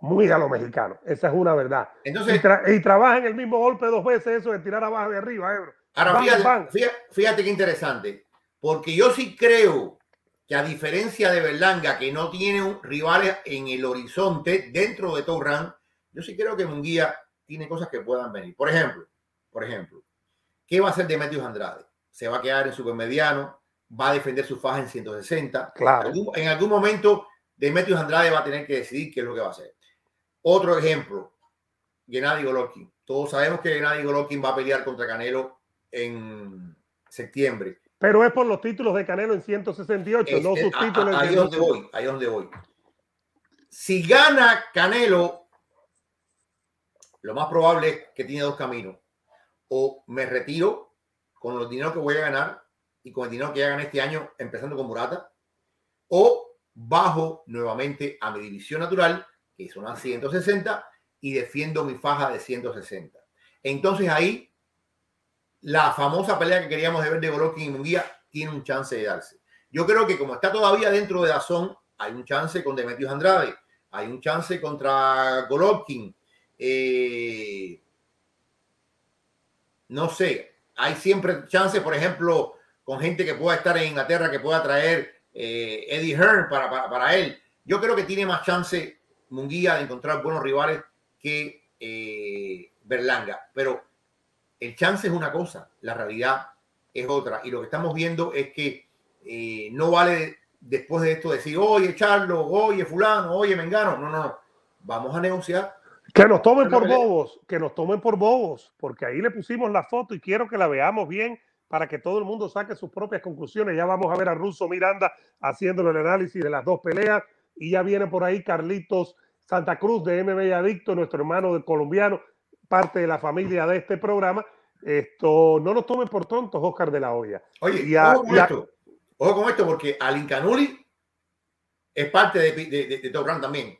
Muy a lo mexicano. Esa es una verdad. Entonces, y, tra y trabaja en el mismo golpe dos veces eso de tirar abajo y arriba, Ebro. Ahora, fíjate, fíjate, fíjate qué interesante. Porque yo sí creo que a diferencia de Berlanga, que no tiene un rivales en el horizonte dentro de Torran, yo sí creo que Munguía tiene cosas que puedan venir. Por ejemplo, por ejemplo, ¿qué va a hacer Demetrius Andrade? Se va a quedar en supermediano, va a defender su faja en 160. Claro. En algún, en algún momento, Demetrius Andrade va a tener que decidir qué es lo que va a hacer. Otro ejemplo, Gennady Golovkin. Todos sabemos que Gennady Golovkin va a pelear contra Canelo en septiembre. Pero es por los títulos de Canelo en 168, Este, no sus a- títulos a- ahí es donde voy, ahí es donde voy. Si gana Canelo, lo más probable es que tiene dos caminos. O me retiro con los dineros que voy a ganar y con el dinero que ya gané este año, empezando con Murata, o bajo nuevamente a mi división natural, que son las 160, y defiendo mi faja de 160. Entonces ahí la famosa pelea que queríamos de ver de Golovkin y Munguía tiene un chance de darse. Yo creo que como está todavía dentro de Dazón, hay un chance con Demetrius Andrade, hay un chance contra Golovkin. eh, no sé, hay siempre chances, por ejemplo, con gente que pueda estar en Inglaterra, que pueda traer eh, Eddie Hearn para, para, para él. Yo creo que tiene más chance Munguía de encontrar buenos rivales que eh, Berlanga. Pero el chance es una cosa, la realidad es otra. Y lo que estamos viendo es que eh, no vale después de esto decir, oye, Charlo, oye, fulano, oye, Mengano. No, no, no. Vamos a negociar. Que nos tomen por bobos, que nos tomen por bobos, porque ahí le pusimos la foto y quiero que la veamos bien para que todo el mundo saque sus propias conclusiones. Ya vamos a ver a Russo Miranda haciéndole el análisis de las dos peleas y ya viene por ahí Carlitos Santa Cruz de MMA Adicto, nuestro hermano de colombiano, parte de la familia de este programa. Esto no nos tomen por tontos, Oscar de la Hoya. Oye, Y a- ojo con y a- esto. Ojo con esto, porque Alin Canuli es parte de, de, de, de Top Rank también.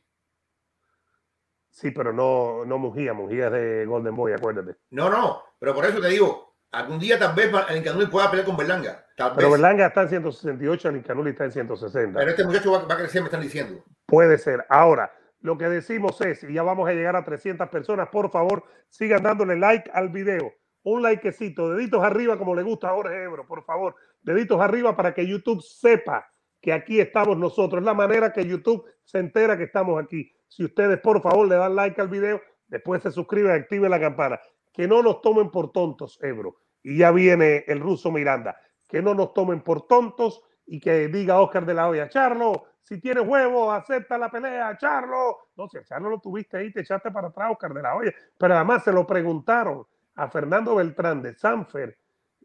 Sí, pero no, no Mujía, Mujía es de Golden Boy, acuérdate. No, no, pero por eso te digo, algún día tal vez Alin Canuli pueda pelear con Berlanga. Tal Pero vez. Berlanga está en 168, Alincanuli está en 160. Pero este muchacho va, va a crecer, me están diciendo. Puede ser. Ahora, lo que decimos es, y ya vamos a llegar a 300 personas, por favor, sigan dándole like al video. Un likecito, deditos arriba como le gusta a Ebro, por favor. Deditos arriba para que YouTube sepa que aquí estamos nosotros. Es la manera que YouTube se entera que estamos aquí. Si ustedes, por favor, le dan like al video, después se suscriben, activen la campana. Que no nos tomen por tontos, Ebro. Y ya viene el ruso Miranda. Que no nos tomen por tontos y que diga Oscar de la Hoya, Charlo, si tienes huevo, acepta la pelea, Charlo. No, si a Charlo lo tuviste ahí, te echaste para atrás, Oscar de la Hoya. Pero además se lo preguntaron a Fernando Beltrán de Sanfer.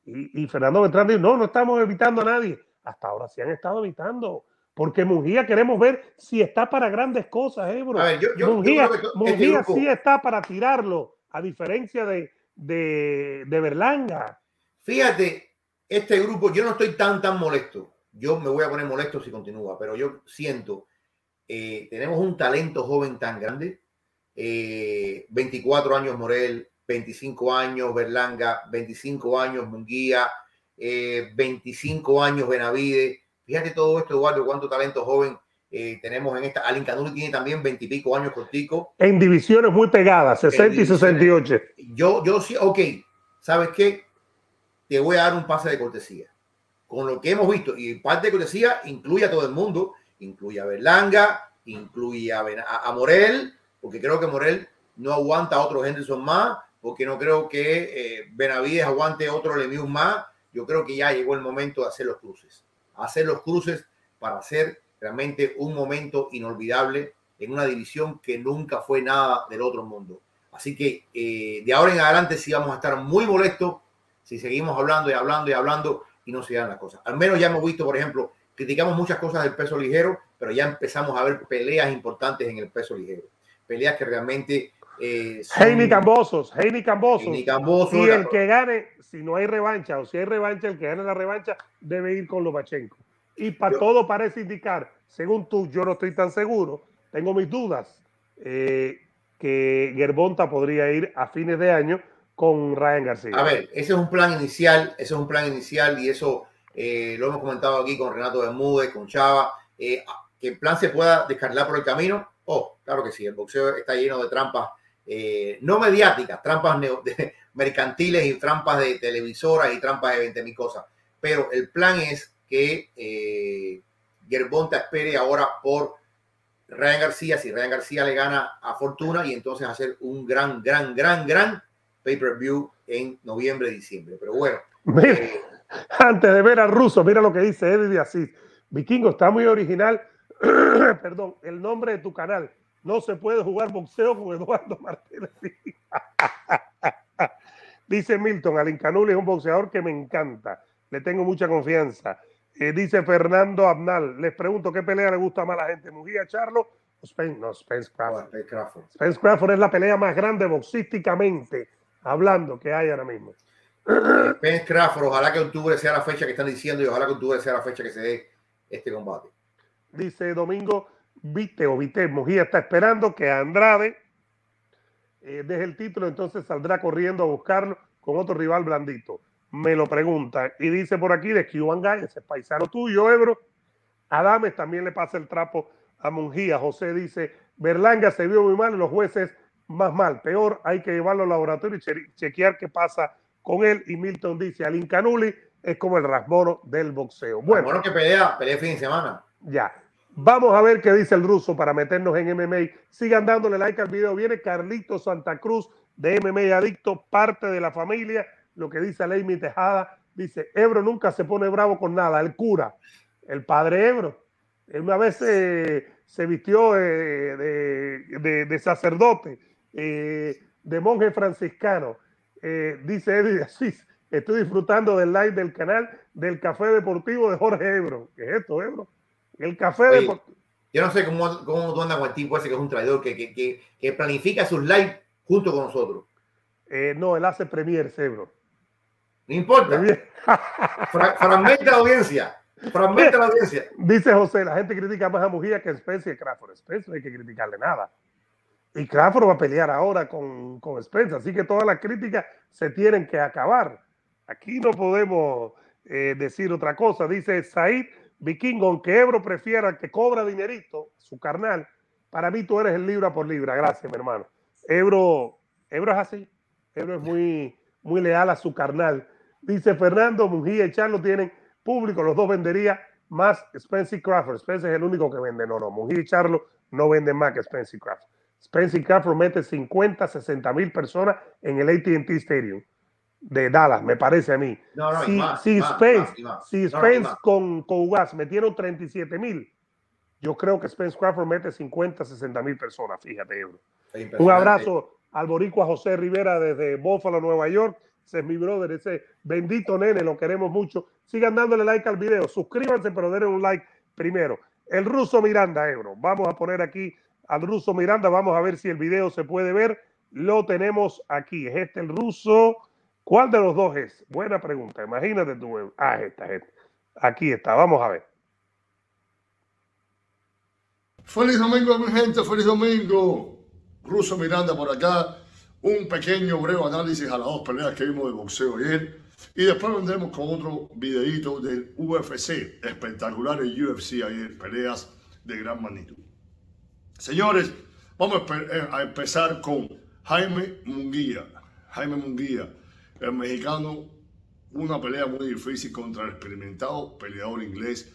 Y, y Fernando Beltrán dijo, no, no estamos evitando a nadie. Hasta ahora sí han estado evitando. Porque Mungía queremos ver si está para grandes cosas, eh, bro. A ver, yo, Mungía, este sí está para tirarlo, a diferencia de, de, de Berlanga. Fíjate, este grupo, yo no estoy tan, tan molesto. Yo me voy a poner molesto si continúa, pero yo siento, eh, tenemos un talento joven tan grande. eh, 24 años Morel, 25 años Berlanga, 25 años Munguía, eh, 25 años Benavide. Fíjate todo esto, Eduardo, cuánto talento joven eh, tenemos en esta. Alin Canuli tiene también 20 y pico años contigo. En divisiones muy pegadas, 60 y divisiones. 68. Yo, yo sí, ok, ¿sabes qué? Te voy a dar un pase de cortesía. Con lo que hemos visto, y parte de cortesía incluye a todo el mundo, incluye a Berlanga, incluye a, a- a Morel, porque creo que Morel no aguanta a otro Henderson más, porque no creo que eh, Benavides aguante otro Lemieux más. Yo creo que ya llegó el momento de hacer los cruces, hacer los cruces para hacer realmente un momento inolvidable en una división que nunca fue nada del otro mundo. Así que eh, de ahora en adelante sí vamos a estar muy molestos si seguimos hablando y hablando y hablando y no se dan las cosas. Al menos ya hemos visto, por ejemplo, criticamos muchas cosas del peso ligero, pero ya empezamos a ver peleas importantes en el peso ligero. Peleas que realmente... Eh, Heini Cambosos, Heini Cambosos. Cambosos. Y el que gane, si no hay revancha o si hay revancha, el que gane la revancha debe ir con Lomachenko. Y para todo parece indicar, según tú, yo no estoy tan seguro, tengo mis dudas, eh, que Gerbonta podría ir a fines de año con Ryan García. A ver, ese es un plan inicial, ese es un plan inicial y eso eh, lo hemos comentado aquí con Renato Bermúdez, con Chava, eh, que el plan se pueda descargar por el camino. Oh, claro que sí, el boxeo está lleno de trampas, no mediáticas, trampas mercantiles y trampas de televisoras y trampas de 20 mil cosas. Pero el plan es que eh, Gerbonta espere ahora por Ryan García, si Ryan García le gana a Fortuna y entonces hacer un gran, gran, gran, gran pay-per-view en noviembre, diciembre. Pero bueno. Eh, antes de ver al ruso, mira lo que dice Eddie Asís. Vikingo está muy original. Perdón, el nombre de tu canal. No se puede jugar boxeo con Eduardo Martínez. dice Milton, Alin es un boxeador que me encanta. Le tengo mucha confianza. Eh, dice Fernando Abnal, les pregunto qué pelea le gusta más a la gente, Mujía Charlo o Spence, no, Spence Crawford. Spence Crawford. es la pelea más grande boxísticamente hablando que hay ahora mismo. Spence Crawford, ojalá que octubre sea la fecha que están diciendo y ojalá que octubre sea la fecha que se dé este combate. Dice Domingo, viste o viste, Mujía está esperando que Andrade eh, deje el título, entonces saldrá corriendo a buscarlo con otro rival blandito me lo pregunta. Y dice por aquí de Cuban Guy, ese paisano tuyo, Ebro. Adames también le pasa el trapo a Mungía. José dice, Berlanga se vio muy mal los jueces más mal. Peor, hay que llevarlo al laboratorio y chequear qué pasa con él. Y Milton dice, al Incanuli es como el rasmono del boxeo. Bueno, bueno que pelea, pelea fin de semana. Ya. Vamos a ver qué dice el ruso para meternos en MMA. Sigan dándole like al video. Viene Carlito Santa Cruz de MMA Adicto, parte de la familia lo que dice Aleimi Tejada, dice, Ebro nunca se pone bravo con nada, el cura, el padre Ebro, una vez se vistió eh, de, sacerdote, eh, de monje franciscano, eh, dice Eddie Asís, estoy disfrutando del live del canal del Café Deportivo de Jorge Ebro. ¿Qué es esto, Ebro? El Café Deportivo. Yo no sé cómo, cómo tú andas con el tipo ese que es un traidor, que, que, que, planifica sus lives junto con nosotros. no, él hace premier, Ebro. No importa. fragmenta la audiencia. Fragmenta la audiencia. Dice José, la gente critica más a Mujía que a Spencer y Crawford. Spencer no hay que criticarle nada. Y Crawford va a pelear ahora con, con Spencer. Así que todas las críticas se tienen que acabar. Aquí no podemos eh, decir otra cosa. Dice Said Vikingo, aunque Ebro prefiera que cobra dinerito, su carnal, para mí tú eres el libra por libra. Gracias, mi hermano. Ebro, Ebro es así. Ebro es muy, muy leal a su carnal. Dice Fernando, Mujía y Charlo tienen público, los dos vendería más Spencer Crawford. Spencer es el único que vende. No, no, Mujía y Charlo no venden más que Spencer Crawford. Spencer Crawford mete 50, 60 mil personas en el ATT Stadium de Dallas, me parece a mí. No, no, si, si Spence, si Spence con, con Ugas metieron 37 mil, yo creo que Spence Crawford mete 50, 60 mil personas, fíjate, Un abrazo al boricua José Rivera desde Buffalo, Nueva York. Ese es mi brother, ese bendito nene, lo queremos mucho. Sigan dándole like al video, suscríbanse, pero denle un like primero. El ruso Miranda, Ebro. Vamos a poner aquí al ruso Miranda, vamos a ver si el video se puede ver. Lo tenemos aquí. ¿Es este el ruso? ¿Cuál de los dos es? Buena pregunta. Imagínate tú. Ah, esta, esta. Aquí está, vamos a ver. Feliz domingo, mi gente, feliz domingo. Ruso Miranda por acá un pequeño breve análisis a las dos peleas que vimos de boxeo ayer. Y después vendremos con otro videito del UFC, espectacular el UFC ayer, peleas de gran magnitud. Señores, vamos eh, a empezar con Jaime Munguía. Jaime Munguía, el mexicano, una pelea muy difícil contra el experimentado peleador inglés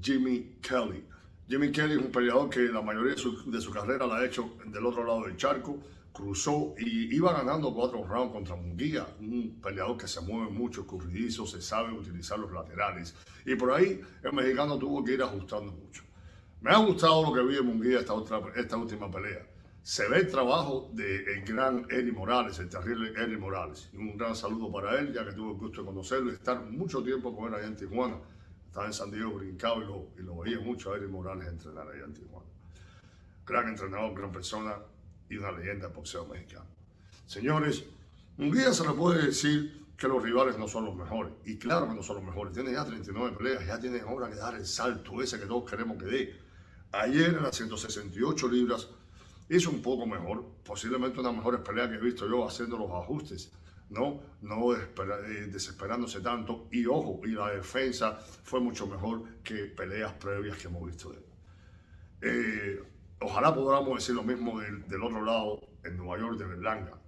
Jimmy Kelly. Jimmy Kelly es un peleador que la mayoría de su, carrera la ha hecho del otro lado del charco cruzó y iba ganando cuatro rounds contra Munguía, un peleador que se mueve mucho, escurridizo, se sabe utilizar los laterales. Y por ahí el mexicano tuvo que ir ajustando mucho. Me ha gustado lo que vi en Munguía esta, otra, esta última pelea. Se ve el trabajo del gran Eri Morales, el terrible Eri Morales. Un gran saludo para él, ya que tuve el gusto de conocerlo y estar mucho tiempo con él allá en Tijuana. Estaba en San Diego brincado y lo, y lo veía mucho a Eri Morales entrenar allá en Tijuana. Gran entrenador, gran persona y una leyenda del boxeo mexicano. Señores, Munguía se le puede decir que los rivales no son los mejores. Y claro que no son los mejores. Tiene ya 39 peleas, ya tiene ahora que dar el salto ese que todos queremos que dé Ayer las 168 libras hizo un poco mejor, posiblemente una mejor pelea que he visto yo haciendo los ajustes, no, no eh, desesperándose tanto. Y ojo, y la defensa fue mucho mejor que peleas previas que hemos visto de él. Eh, ojalá podamos decir lo mismo del, otro lado, en Nueva York, de Berlanga.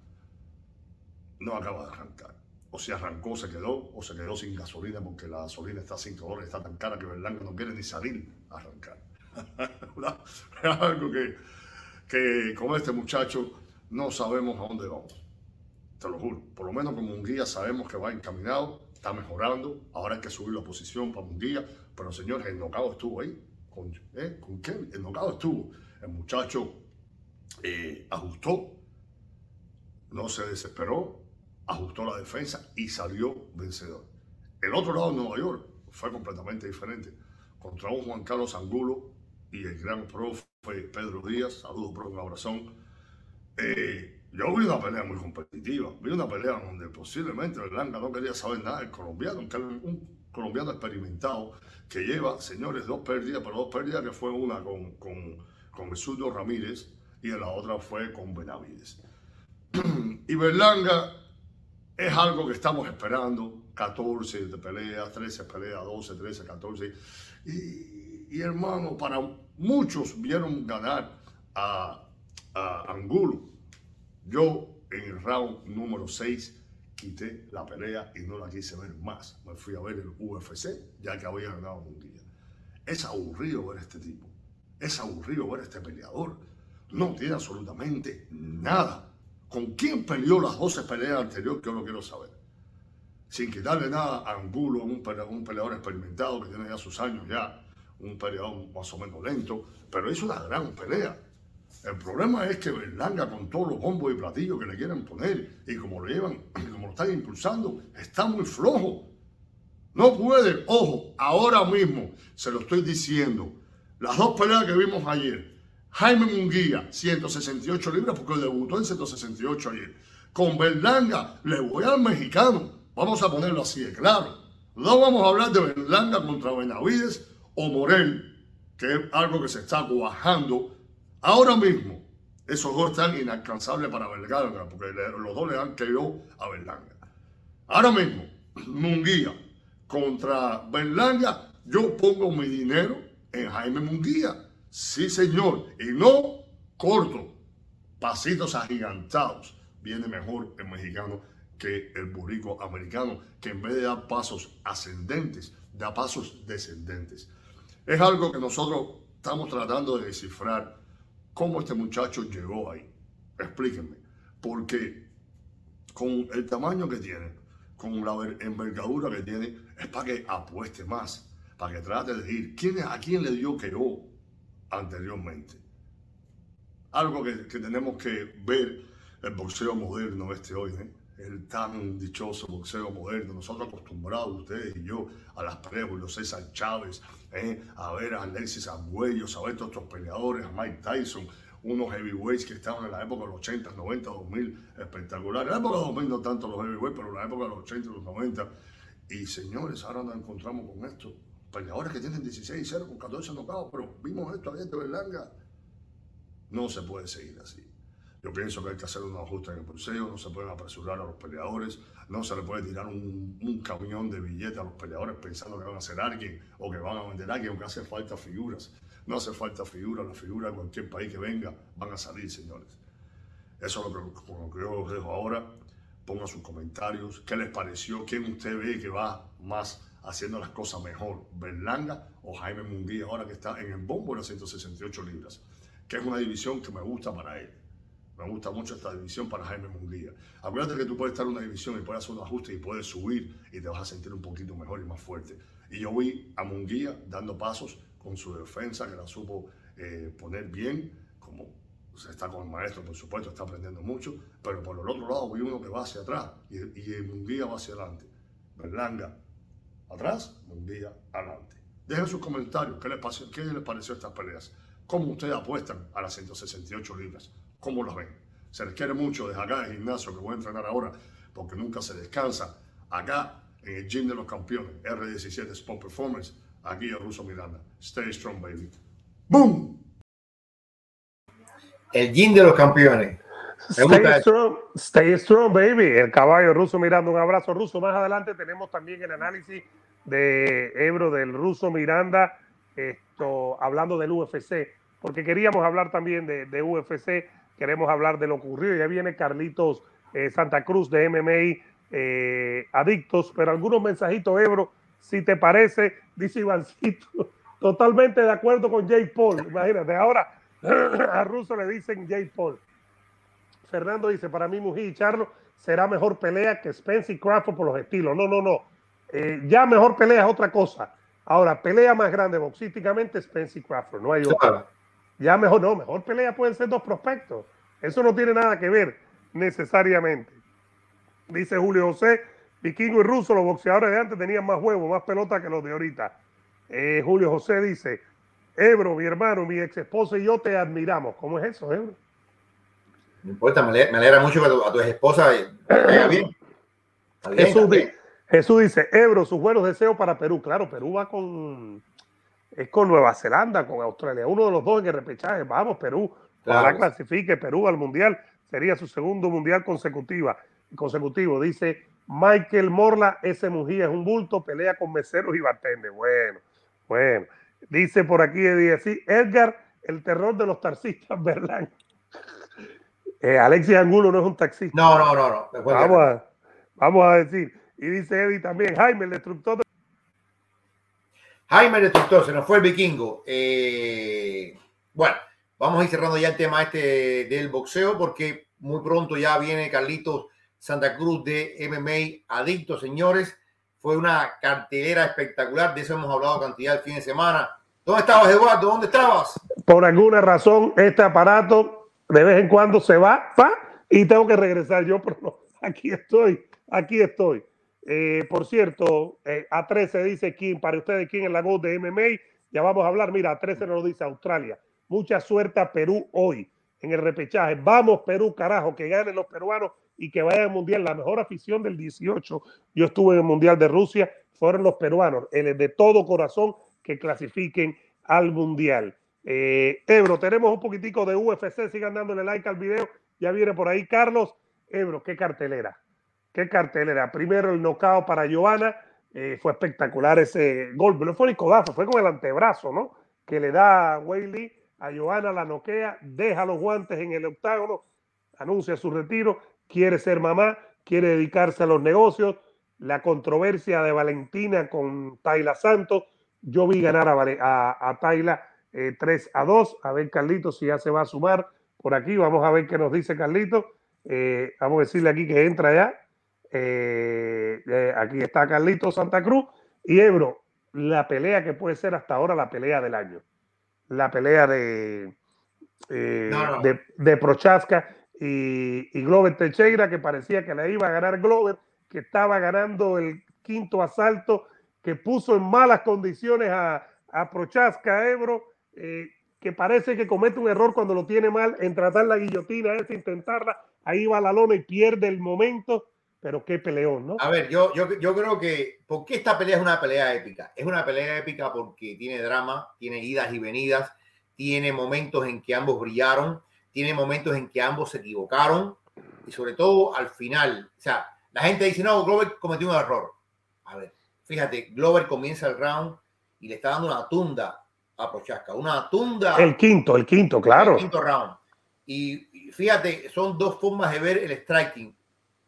No acaba de arrancar. O si arrancó, se quedó, o se quedó sin gasolina porque la gasolina está a 5 dólares, está tan cara que Berlanga no quiere ni salir a arrancar. es algo que, que con este muchacho no sabemos a dónde vamos. Te lo juro. Por lo menos como un guía sabemos que va encaminado, está mejorando. Ahora hay que subir la posición para un guía. Pero señores, el nocao estuvo ahí. ¿Con, eh, ¿con qué? El nocao estuvo. El muchacho eh, ajustó, no se desesperó, ajustó la defensa y salió vencedor. El otro lado de Nueva York fue completamente diferente. Contra un Juan Carlos Angulo y el gran profe Pedro Díaz, saludos profe, un abrazón. Eh, yo vi una pelea muy competitiva, vi una pelea donde posiblemente Berlanga no quería saber nada del colombiano, un colombiano experimentado que lleva, señores, dos pérdidas, pero dos pérdidas que fue una con, con, con surdo Ramírez y la otra fue con Benavides. y Berlanga es algo que estamos esperando, 14 de peleas, 13 peleas, 12, 13, 14. Y, y hermano, para muchos vieron ganar a, Angulo. Yo en el round número 6 quité la pelea y no la quise ver más. Me fui a ver el UFC ya que había ganado un día. Es aburrido ver este tipo. Es aburrido ver este peleador. No tiene absolutamente nada. ¿Con quién peleó las 12 peleas anteriores? Yo no quiero saber. Sin quitarle nada a Angulo, un peleador experimentado que tiene ya sus años ya un periodo más o menos lento, pero es una gran pelea. El problema es que Berlanga, con todos los bombos y platillos que le quieren poner, y como lo llevan, como lo están impulsando, está muy flojo. No puede, ojo, ahora mismo se lo estoy diciendo. Las dos peleas que vimos ayer, Jaime Munguía, 168 libras, porque debutó en 168 ayer. Con Berlanga le voy al mexicano. Vamos a ponerlo así de claro. No vamos a hablar de Berlanga contra Benavides o Morel, que es algo que se está cuajando ahora mismo. Esos dos están inalcanzables para Berlanga, porque los dos le han querido a Berlanga. Ahora mismo, Munguía contra Berlanga, yo pongo mi dinero en Jaime Munguía. Sí, señor. Y no corto, pasitos agigantados. Viene mejor el mexicano que el burrico americano, que en vez de dar pasos ascendentes, da pasos descendentes. Es algo que nosotros estamos tratando de descifrar cómo este muchacho llegó ahí. Explíquenme. Porque con el tamaño que tiene, con la envergadura que tiene, es para que apueste más, para que trate de ir. ¿Quién, ¿A quién le dio que no anteriormente? Algo que, que tenemos que ver el boxeo moderno este hoy. ¿eh? El tan dichoso boxeo moderno, nosotros acostumbrados, ustedes y yo, a las pruebas, los César Chávez, eh, a ver a Alexis Agüello, a ver a estos peleadores, a Mike Tyson, unos heavyweights que estaban en la época de los 80, 90, 2000, espectaculares. En la época de los 2000 no tanto los heavyweights, pero en la época de los 80, los 90. Y señores, ahora nos encontramos con esto. Peleadores que tienen 16 0 con 14 nocados, pero vimos esto ayer de Berlanga. No se puede seguir así. Yo pienso que hay que hacer un ajuste en el boxeo, no se pueden apresurar a los peleadores, no se le puede tirar un, camión de billetes a los peleadores pensando que van a ser alguien o que van a vender a alguien, aunque hace falta figuras. No hace falta figuras, las figuras de cualquier país que venga van a salir, señores. Eso es lo que, yo os dejo ahora. Pongan sus comentarios. ¿Qué les pareció? ¿Quién usted ve que va más haciendo las cosas mejor? ¿Berlanga o Jaime Munguía ahora que está en el bombo de las 168 libras? Que es una división que me gusta para él. Me gusta mucho esta división para Jaime Munguía. Acuérdate que tú puedes estar en una división y puedes hacer un ajuste y puedes subir y te vas a sentir un poquito mejor y más fuerte. Y yo vi a Munguía dando pasos con su defensa, que la supo eh, poner bien, como se está con el maestro, por supuesto, está aprendiendo mucho, pero por el otro lado vi uno que va hacia atrás y, y Munguía va hacia adelante. Berlanga atrás, Munguía adelante. Dejen sus comentarios, ¿qué les, pasó, qué les pareció estas peleas? ¿Cómo ustedes apuestan a las 168 libras? ¿Cómo las ven? Se les quiere mucho desde acá el gimnasio que voy a entrenar ahora, porque nunca se descansa. Acá en el gym de los campeones, R17 Sport Performance, aquí el Ruso Miranda. Stay strong, baby. ¡Boom! El gym de los campeones. Stay strong, stay strong, baby. El caballo ruso Miranda. Un abrazo ruso. Más adelante tenemos también el análisis de Ebro del ruso Miranda, esto, hablando del UFC, porque queríamos hablar también de, de UFC, queremos hablar de lo ocurrido. Ya viene Carlitos eh, Santa Cruz de MMA eh, Adictos, pero algunos mensajitos, Ebro, si te parece, dice Ivancito, totalmente de acuerdo con Jay Paul. Imagínate, ahora a Russo le dicen Jay Paul. Fernando dice, para mí Mují y Charlo será mejor pelea que Spence y Crawford por los estilos. No, no, no. Eh, ya mejor pelea es otra cosa. Ahora, pelea más grande boxísticamente Spence y Crawford. No hay otra. Ya mejor, no, mejor pelea pueden ser dos prospectos. Eso no tiene nada que ver necesariamente. Dice Julio José, Vikingo y Russo, los boxeadores de antes tenían más huevos, más pelota que los de ahorita. Eh, Julio José dice, Ebro, mi hermano, mi ex esposa y yo te admiramos. ¿Cómo es eso, Ebro? No importa, me alegra, mucho que a tu, ex esposa vaya bien. Jesús, dice, Ebro, sus buenos deseos para Perú. Claro, Perú va con, es con Nueva Zelanda, con Australia. Uno de los dos en el repechaje. Vamos, Perú. Para clasifique Perú al Mundial. Sería su segundo Mundial consecutiva, consecutivo. Dice Michael Morla, ese Mujía es un bulto, pelea con meseros y bartender. Bueno, bueno. Dice por aquí Edgar, el terror de los taxistas, ¿verdad? Eh, Alexis Angulo no es un taxista. No, no, no, no. Vamos a, vamos a decir. Y dice Eddie también, Jaime, el destructor. De... Jaime, destructor, se nos fue el vikingo. Eh, bueno, vamos a ir cerrando ya el tema este del boxeo porque muy pronto ya viene Carlitos Santa Cruz de MMA Adicto, señores. Fue una cartelera espectacular, de eso hemos hablado cantidad el fin de semana. ¿Dónde estabas, Eduardo? ¿Dónde estabas? Por alguna razón, este aparato de vez en cuando se va, y tengo que regresar yo, pero aquí estoy, aquí estoy. Eh, por cierto, eh, A13 dice quién, para ustedes, quién es la voz de MMA. Ya vamos a hablar, mira, A13 nos lo dice Australia. Mucha suerte a Perú hoy en el repechaje. Vamos, Perú, carajo, que ganen los peruanos y que vayan al mundial. La mejor afición del 18, yo estuve en el mundial de Rusia, fueron los peruanos, el de todo corazón que clasifiquen al mundial. Eh, Ebro, tenemos un poquitico de UFC, sigan dándole like al video. Ya viene por ahí Carlos. Ebro, qué cartelera. Qué cartelera. Primero el knockout para Joana. Eh, fue espectacular ese golpe. No fue ni codazo, fue con el antebrazo, ¿no? Que le da Weili a Joana, la noquea, deja los guantes en el octágono, anuncia su retiro, quiere ser mamá, quiere dedicarse a los negocios. La controversia de Valentina con Tayla Santos. Yo vi ganar a, a, a Tayla 3 eh, a 2. A ver, Carlitos, si ya se va a sumar por aquí. Vamos a ver qué nos dice Carlitos. Eh, vamos a decirle aquí que entra ya. Eh, aquí está Carlitos Santa Cruz y Ebro. La pelea que puede ser hasta ahora la pelea del año. La pelea de, de, Prochaska y, y Glover Teixeira, que parecía que la iba a ganar Glover, que estaba ganando el quinto asalto, que puso en malas condiciones a, a Prochaska, Ebro, eh, que parece que comete un error cuando lo tiene mal en tratar la guillotina, es intentarla, ahí va la lona y pierde el momento, pero qué peleón, ¿no? A ver, yo, yo, yo creo que, ¿por qué esta pelea es una pelea épica? Es una pelea épica porque tiene drama, tiene idas y venidas, tiene momentos en que ambos brillaron, tiene momentos en que ambos se equivocaron y sobre todo al final, o sea, la gente dice, no, Glover cometió un error. A ver, fíjate, Glover comienza el round y le está dando una tunda a Prochaska, una tunda. El quinto, el quinto, claro. El quinto round. Y fíjate, son dos formas de ver el striking.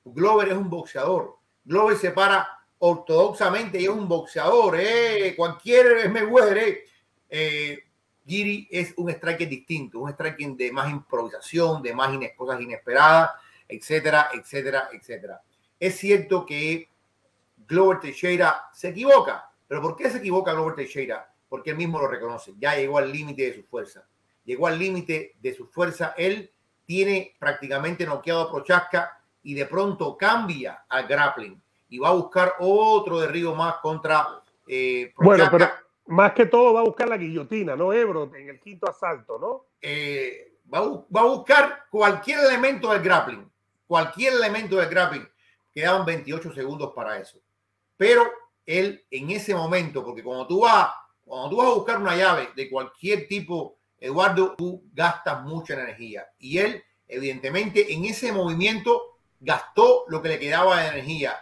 Glover es un boxeador. Glover se para ortodoxamente y es un boxeador. Eh. Cualquier me eh. eh, Giri es un striking distinto, un striking de más improvisación, de más cosas inesperadas, etcétera, etcétera, etcétera. Es cierto que Glover Teixeira se equivoca, pero ¿por qué se equivoca Glover Teixeira? porque él mismo lo reconoce. Ya llegó al límite de su fuerza. Llegó al límite de su fuerza. Él tiene prácticamente noqueado a Prochaska y de pronto cambia al grappling y va a buscar otro derribo más contra eh, Bueno, pero más que todo va a buscar la guillotina, ¿no, Ebro? En el quinto asalto, ¿no? Eh, va, va, a buscar cualquier elemento del grappling, cualquier elemento del grappling. Quedaban 28 segundos para eso. Pero él en ese momento, porque cuando tú vas, cuando tú vas a buscar una llave de cualquier tipo, Eduardo, tú gastas mucha energía. Y él, evidentemente, en ese movimiento gastó lo que le quedaba de energía.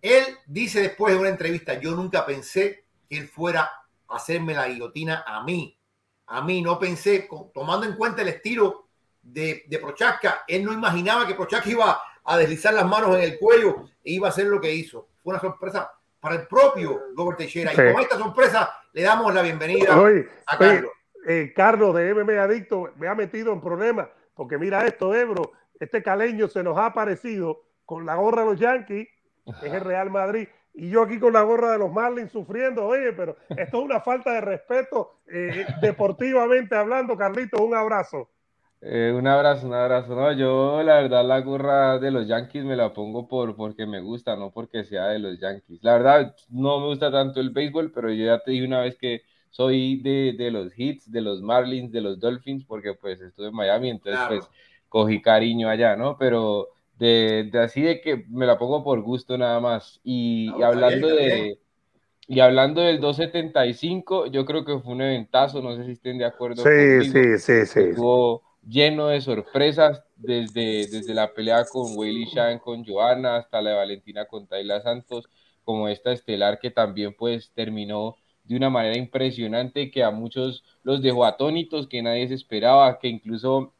Él dice después de una entrevista, yo nunca pensé que él fuera a hacerme la guillotina a mí. A mí no pensé, tomando en cuenta el estilo de, de Prochaska, él no imaginaba que Prochaska iba a deslizar las manos en el cuello e iba a hacer lo que hizo. Fue una sorpresa para el propio Robert Teixeira. Y con esta sorpresa le damos la bienvenida a Carlos. Eh, Carlos de MMA Adicto me ha metido en problemas, porque mira esto, Ebro, este caleño se nos ha aparecido con la gorra de los Yankees, es el Real Madrid, y yo aquí con la gorra de los Marlins sufriendo, oye, pero esto es una falta de respeto eh, deportivamente hablando, Carlitos, un abrazo. Eh, un abrazo, un abrazo. No, yo la verdad la gorra de los Yankees me la pongo por porque me gusta, no porque sea de los Yankees. La verdad no me gusta tanto el béisbol, pero yo ya te dije una vez que soy de, de los Hits, de los Marlins, de los Dolphins, porque pues estuve en Miami, entonces pues cogí cariño allá, ¿no? Pero de, de, así de que me la pongo por gusto nada más. Y, hablando de... Y hablando del 275, yo creo que fue un eventazo, no sé si estén de acuerdo. Sí, sí, sí, sí lleno de sorpresas desde, desde la pelea con Weili Shan con Joana hasta la de Valentina con Tayla Santos, como esta estelar que también pues terminó de una manera impresionante que a muchos los dejó atónitos, que nadie se esperaba, que incluso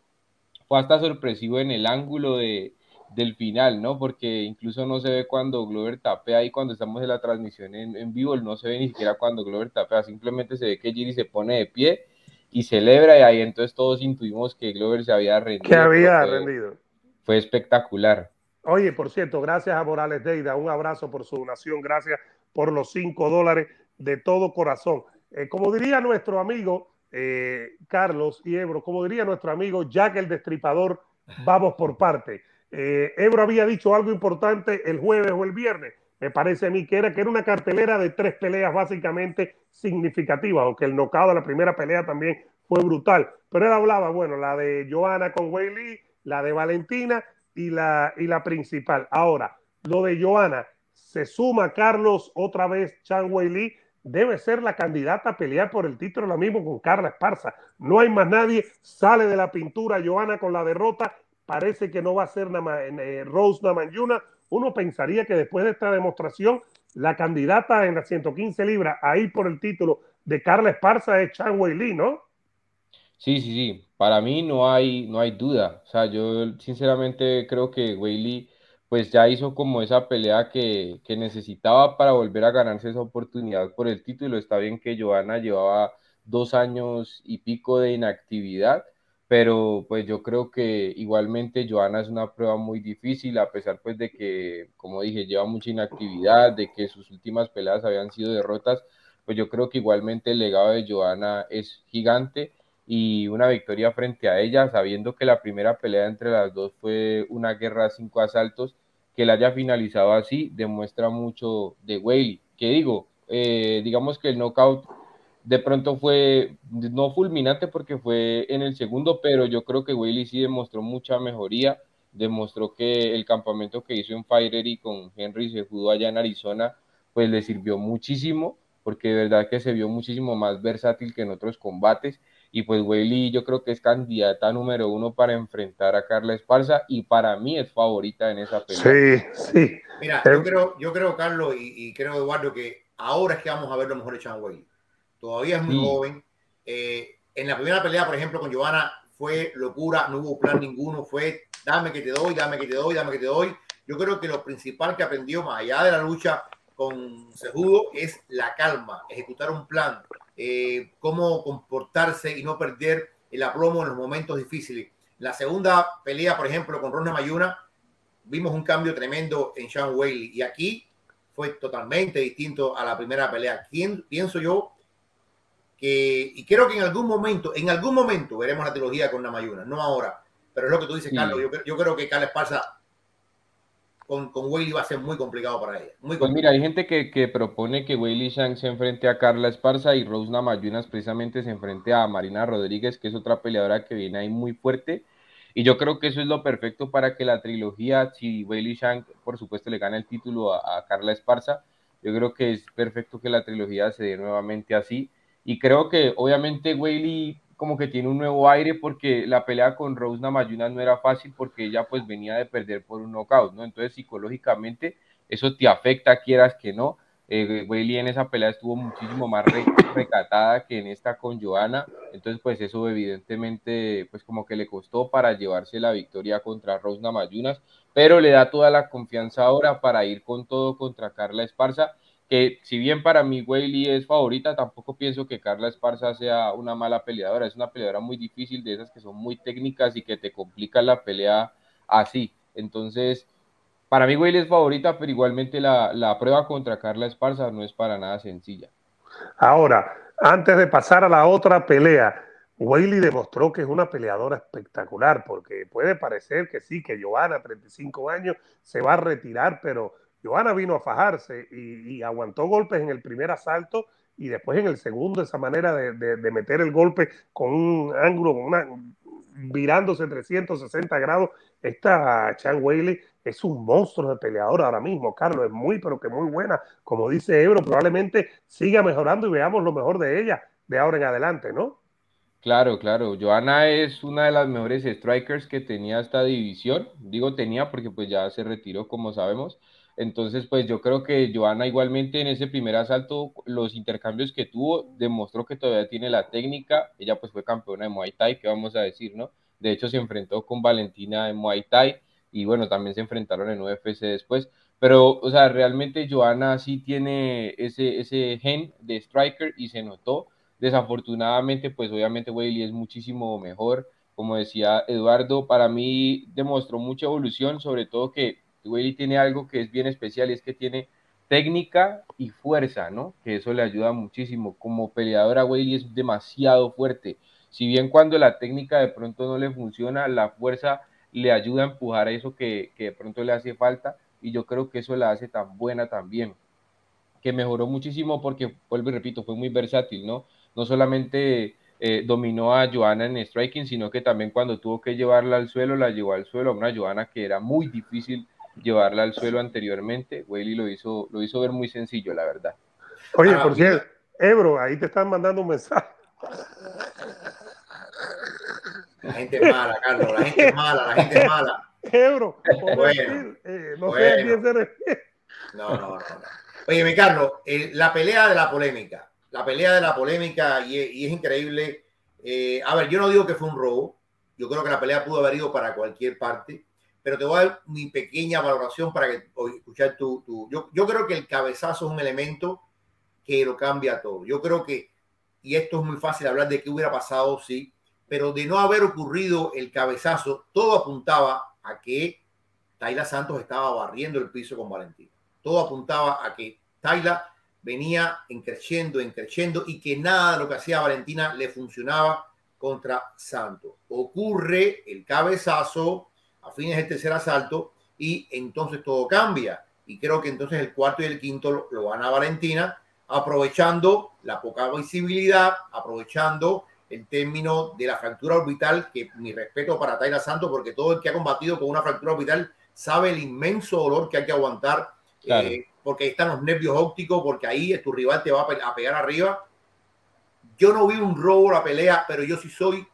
fue hasta sorpresivo en el ángulo de, del final, ¿no? Porque incluso no se ve cuando Glover tapea y cuando estamos en la transmisión en, en vivo, no se ve ni siquiera cuando Glover tapea, simplemente se ve que Giri se pone de pie y celebra y ahí entonces todos intuimos que Glover se había rendido. Que había rendido. Fue espectacular. Oye, por cierto, gracias a Morales Deida, un abrazo por su donación, gracias por los cinco dólares de todo corazón. Eh, como diría nuestro amigo eh, Carlos y Ebro, como diría nuestro amigo Jack el Destripador, vamos por parte. Eh, Ebro había dicho algo importante el jueves o el viernes, me parece a mí que era que era una cartelera de tres peleas básicamente significativas, aunque el nocao de la primera pelea también fue brutal. Pero él hablaba, bueno, la de Joana con Wei la de Valentina y la, y la principal. Ahora, lo de Joana, se suma Carlos otra vez Chan Wei debe ser la candidata a pelear por el título ahora mismo con Carla Esparza. No hay más nadie, sale de la pintura Joana con la derrota, parece que no va a ser eh, Rose Namajunas uno pensaría que después de esta demostración, la candidata en las 115 libras a ir por el título de Carla Esparza es Chan Wei ¿no? Sí, sí, sí. Para mí no hay, no hay duda. O sea, yo sinceramente creo que Wei pues ya hizo como esa pelea que, que, necesitaba para volver a ganarse esa oportunidad por el título. Está bien que Joana llevaba dos años y pico de inactividad, pero pues yo creo que igualmente Joana es una prueba muy difícil, a pesar pues de que, como dije, lleva mucha inactividad, de que sus últimas peleas habían sido derrotas, pues yo creo que igualmente el legado de Joana es gigante y una victoria frente a ella, sabiendo que la primera pelea entre las dos fue una guerra a cinco asaltos, que la haya finalizado así, demuestra mucho de Whaley, que digo, eh, digamos que el knockout de pronto fue no fulminante porque fue en el segundo, pero yo creo que Wiley sí demostró mucha mejoría, demostró que el campamento que hizo en Fire y con Henry se jugó allá en Arizona, pues le sirvió muchísimo, porque de verdad que se vio muchísimo más versátil que en otros combates, y pues Wiley yo creo que es candidata número uno para enfrentar a Carla Esparza, y para mí es favorita en esa pelea. Sí, sí. Mira, yo creo, yo creo Carlos, y, creo, Eduardo, que ahora es que vamos a ver lo mejor de Chan todavía es muy joven. Eh, en la primera pelea, por ejemplo, con Giovanna fue locura, no hubo plan ninguno, fue dame que te doy, dame que te doy, dame que te doy. Yo creo que lo principal que aprendió más allá de la lucha con Sejudo es la calma, ejecutar un plan, eh, cómo comportarse y no perder el aplomo en los momentos difíciles. La segunda pelea, por ejemplo, con Ronda Mayuna, vimos un cambio tremendo en Sean Whaley y aquí fue totalmente distinto a la primera pelea. ¿Quién, pienso yo que, y creo que en algún momento, en algún momento veremos la trilogía con Namayuna, no ahora, pero es lo que tú dices, Carlos, yo, yo creo que Carla Esparza con, con va a ser muy complicado para ella. Muy pues mira, hay gente que, que propone que Weili Shang se enfrente a Carla Esparza y Rose Namayunas precisamente se enfrente a Marina Rodríguez, que es otra peleadora que viene ahí muy fuerte. Y yo creo que eso es lo perfecto para que la trilogía, si Weili Shang, por supuesto, le gana el título a, a Carla Esparza, yo creo que es perfecto que la trilogía se dé nuevamente así. Y creo que obviamente Weili como que tiene un nuevo aire porque la pelea con Rose Namajunas no era fácil porque ella pues venía de perder por un knockout, ¿no? Entonces psicológicamente eso te afecta, quieras que no. Eh, en esa pelea estuvo muchísimo más recatada que en esta con Joana, entonces pues eso evidentemente pues como que le costó para llevarse la victoria contra Rose Namajunas, pero le da toda la confianza ahora para ir con todo contra Carla Esparza que si bien para mí Weili es favorita, tampoco pienso que Carla Esparza sea una mala peleadora, es una peleadora muy difícil, de esas que son muy técnicas y que te complican la pelea así. Entonces, para mí Weili es favorita, pero igualmente la, la prueba contra Carla Esparza no es para nada sencilla. Ahora, antes de pasar a la otra pelea, Weili demostró que es una peleadora espectacular, porque puede parecer que sí, que Joana, 35 años, se va a retirar, pero Joana vino a fajarse y, aguantó golpes en el primer asalto y después en el segundo, esa manera de, meter el golpe con un ángulo, una, virándose 360 grados. Esta Chan Weili es un monstruo de peleador ahora mismo, Carlos, es muy, pero que muy buena. Como dice Ebro, probablemente siga mejorando y veamos lo mejor de ella de ahora en adelante, ¿no? Claro, claro. Joana es una de las mejores strikers que tenía esta división. Digo tenía porque pues ya se retiró, como sabemos entonces, pues yo creo que Joana igualmente en ese primer asalto, los intercambios que tuvo, demostró que todavía tiene la técnica. Ella pues fue campeona de Muay Thai, ¿qué vamos a decir, no? De hecho, se enfrentó con Valentina en Muay Thai y bueno, también se enfrentaron en UFC después. Pero, o sea, realmente Joana sí tiene ese, ese gen de striker y se notó. Desafortunadamente, pues obviamente Weili es muchísimo mejor. Como decía Eduardo, para mí demostró mucha evolución, sobre todo que Weili tiene algo que es bien especial y es que tiene técnica y fuerza, ¿no? Que eso le ayuda muchísimo. Como peleadora, Weili es demasiado fuerte. Si bien cuando la técnica de pronto no le funciona, la fuerza le ayuda a empujar eso que, de pronto le hace falta y yo creo que eso la hace tan buena también. Que mejoró muchísimo porque, vuelvo y repito, fue muy versátil, ¿no? No solamente eh, dominó a Joana en striking, sino que también cuando tuvo que llevarla al suelo, la llevó al suelo a una Joana que era muy difícil llevarla al suelo anteriormente. Weili lo hizo, lo hizo ver muy sencillo, la verdad. Oye, por cierto, Ebro, ahí te están mandando un mensaje. La gente es mala, Carlos, la gente es mala, la gente es mala. Ebro, bueno, eh, no sé a quién se refiere. No, no, no, Oye, mi Carlos, eh, la pelea de la polémica, la pelea de la polémica, y, y es increíble. Eh, a ver, yo no digo que fue un robo, yo creo que la pelea pudo haber ido para cualquier parte pero te voy a dar mi pequeña valoración para que escuchar tu, yo, yo creo que el cabezazo es un elemento que lo cambia todo. Yo creo que, y esto es muy fácil hablar de qué hubiera pasado, sí, pero de no haber ocurrido el cabezazo, todo apuntaba a que Tayla Santos estaba barriendo el piso con Valentín. Todo apuntaba a que Tayla venía encreciendo, encreciendo y que nada de lo que hacía Valentina le funcionaba contra Santos. Ocurre el cabezazo, a fines del tercer asalto y entonces todo cambia. Y creo que entonces el cuarto y el quinto lo, van a Valentina, aprovechando la poca visibilidad, aprovechando el término de la fractura orbital, que mi respeto para Taira Santos, porque todo el que ha combatido con una fractura orbital sabe el inmenso dolor que hay que aguantar, eh, porque ahí están los nervios ópticos, porque ahí tu rival te va a pegar arriba. Yo no vi un robo la pelea, pero yo sí soy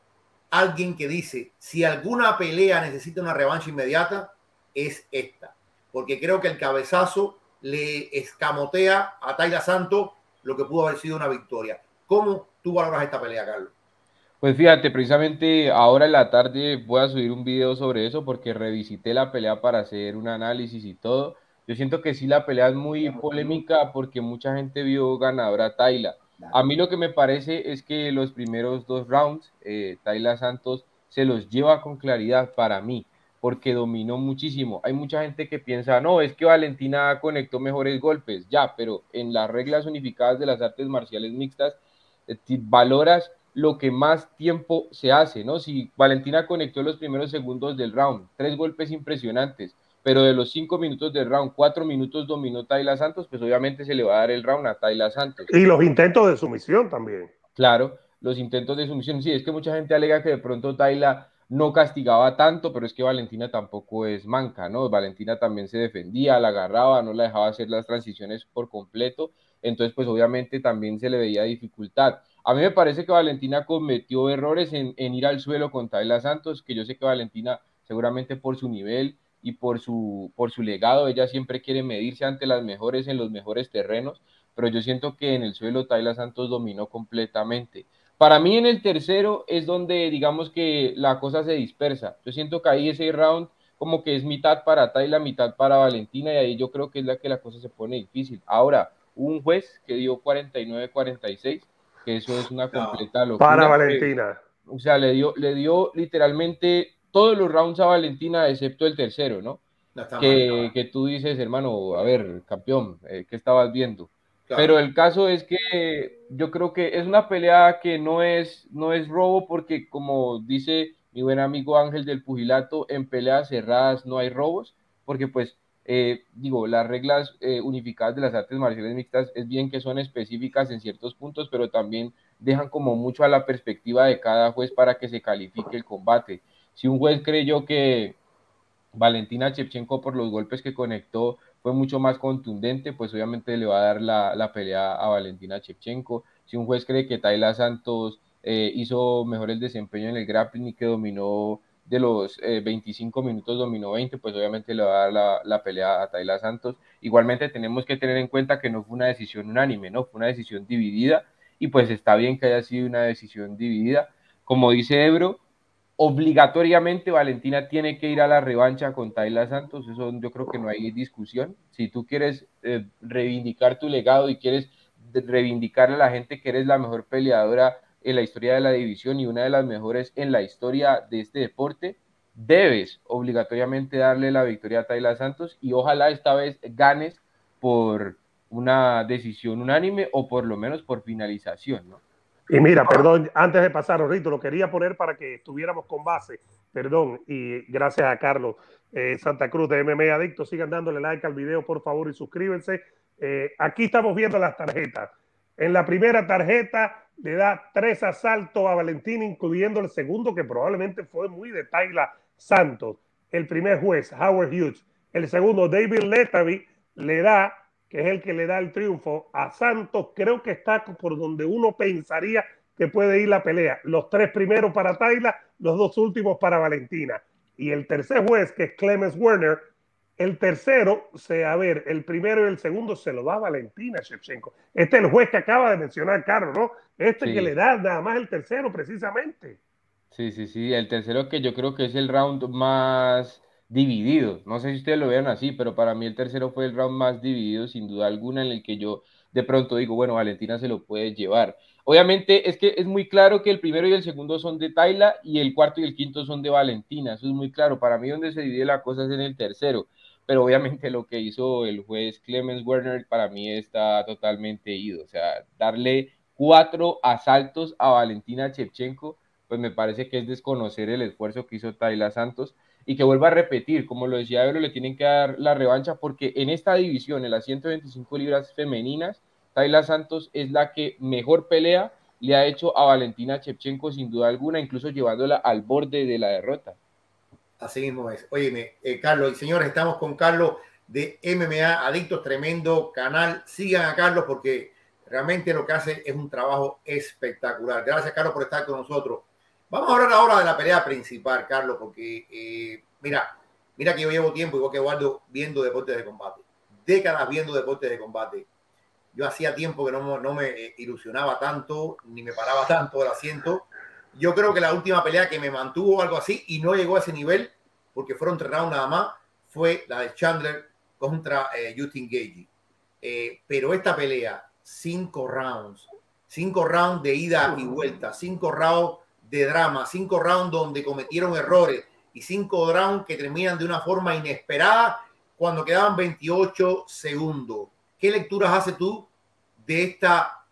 alguien que dice, si alguna pelea necesita una revancha inmediata, es esta. Porque creo que el cabezazo le escamotea a Taila Santo lo que pudo haber sido una victoria. ¿Cómo tú valoras esta pelea, Carlos? Pues fíjate, precisamente ahora en la tarde voy a subir un video sobre eso porque revisité la pelea para hacer un análisis y todo. Yo siento que sí la pelea es muy polémica porque mucha gente vio ganadora a Taila a mí lo que me parece es que los primeros dos rounds, eh, Tayla Santos se los lleva con claridad para mí, porque dominó muchísimo. Hay mucha gente que piensa, no, es que Valentina conectó mejores golpes, ya, pero en las reglas unificadas de las artes marciales mixtas, valoras lo que más tiempo se hace, ¿no? Si Valentina conectó los primeros segundos del round, tres golpes impresionantes, pero de los cinco minutos del round, cuatro minutos dominó Tayla Santos, pues obviamente se le va a dar el round a Tayla Santos. Y los intentos de sumisión también. Claro, los intentos de sumisión, sí, es que mucha gente alega que de pronto Tayla no castigaba tanto, pero es que Valentina tampoco es manca, ¿no? Valentina también se defendía, la agarraba, no la dejaba hacer las transiciones por completo, entonces pues obviamente también se le veía dificultad. A mí me parece que Valentina cometió errores en, ir al suelo con Tayla Santos, que yo sé que Valentina seguramente por su nivel y por su, por su legado, ella siempre quiere medirse ante las mejores en los mejores terrenos, pero yo siento que en el suelo Tayla Santos dominó completamente. Para mí en el tercero es donde digamos que la cosa se dispersa. Yo siento que ahí ese round como que es mitad para Tayla, mitad para Valentina y ahí yo creo que es la que la cosa se pone difícil. Ahora, un juez que dio 49-46 que eso es una completa locura. Para Valentina. o sea, le dio, le dio literalmente todos los rounds a Valentina, excepto el tercero, ¿no? que, que, tú dices, hermano, a ver, campeón, eh, ¿qué estabas viendo? Pero el caso es que yo creo que es una pelea que no es, no es robo porque como dice mi buen amigo Ángel del Pugilato, en peleas cerradas no hay robos, porque pues eh, digo, las reglas eh, unificadas de las artes marciales mixtas es bien que son específicas en ciertos puntos, pero también dejan como mucho a la perspectiva de cada juez para que se califique el combate. Si un juez creyó que Valentina Chepchenko por los golpes que conectó fue mucho más contundente, pues obviamente le va a dar la, pelea a Valentina Chepchenko. Si un juez cree que Tayla Santos eh, hizo mejor el desempeño en el grappling y que dominó de los 25 eh, minutos dominó 20, pues obviamente le va a dar la, pelea a Tayla Santos. Igualmente tenemos que tener en cuenta que no fue una decisión unánime, ¿no? Fue una decisión dividida y pues está bien que haya sido una decisión dividida. Como dice Ebro, obligatoriamente Valentina tiene que ir a la revancha con Tayla Santos, eso yo creo que no hay discusión. Si tú quieres eh, reivindicar tu legado y quieres reivindicarle a la gente que eres la mejor peleadora en la historia de la división y una de las mejores en la historia de este deporte, debes obligatoriamente darle la victoria a Tayla Santos y ojalá esta vez ganes por una decisión unánime o por lo menos por finalización, ¿no? Y mira, perdón, antes de pasar, Rito, lo quería poner para que estuviéramos con base, perdón, y gracias a Carlos eh, Santa Cruz de MMA Adicto, sigan dándole like al video, por favor, y suscríbanse. Eh, aquí estamos viendo las tarjetas. En la primera tarjeta le da tres asaltos a Valentín, incluyendo el segundo, que probablemente fue muy de Tayla Santos. El primer juez, Howard Hughes. El segundo, David Letavy, le da, que es el que le da el triunfo a Santos. Creo que está por donde uno pensaría que puede ir la pelea. Los tres primeros para Tayla, los dos últimos para Valentina. Y el tercer juez, que es Clemens Werner, el tercero, se, a ver, el primero y el segundo se lo da Valentina Shevchenko. Este es el juez que acaba de mencionar, Carlos, ¿no? Este que le da nada más el tercero, precisamente. Sí, sí, sí. El tercero que yo creo que es el round más dividido. No sé si ustedes lo vean así, pero para mí el tercero fue el round más dividido, sin duda alguna, en el que yo de pronto digo, bueno, Valentina se lo puede llevar. Obviamente es que es muy claro que el primero y el segundo son de Tayla y el cuarto y el quinto son de Valentina. Eso es muy claro. Para mí donde se divide la cosa es en el tercero pero obviamente lo que hizo el juez Clemens Werner para mí está totalmente ido. O sea, darle cuatro asaltos a Valentina Chepchenko, pues me parece que es desconocer el esfuerzo que hizo Tayla Santos y que vuelva a repetir, como lo decía Ebro, le tienen que dar la revancha porque en esta división, en las 125 libras femeninas, Tayla Santos es la que mejor pelea le ha hecho a Valentina Chepchenko sin duda alguna, incluso llevándola al borde de la derrota. Así mismo es. Óyeme, eh, Carlos y señores, estamos con Carlos de MMA Adictos, tremendo canal. Sigan a Carlos porque realmente lo que hace es un trabajo espectacular. Gracias, Carlos, por estar con nosotros. Vamos a hablar ahora de la pelea principal, Carlos, porque eh, mira, mira que yo llevo tiempo, igual que Eduardo, viendo deportes de combate. Décadas viendo deportes de combate. Yo hacía tiempo que no, no me eh, ilusionaba tanto, ni me paraba tanto del asiento yo creo que la última pelea que me mantuvo algo así y no llegó a ese nivel, porque fueron tres rounds nada más, fue la de Chandler contra eh, Justin Gage. Eh, pero esta pelea, cinco rounds, cinco rounds de ida y vuelta, cinco rounds de drama, cinco rounds donde cometieron errores y cinco rounds que terminan de una forma inesperada cuando quedaban 28 segundos. ¿Qué lecturas haces tú de esta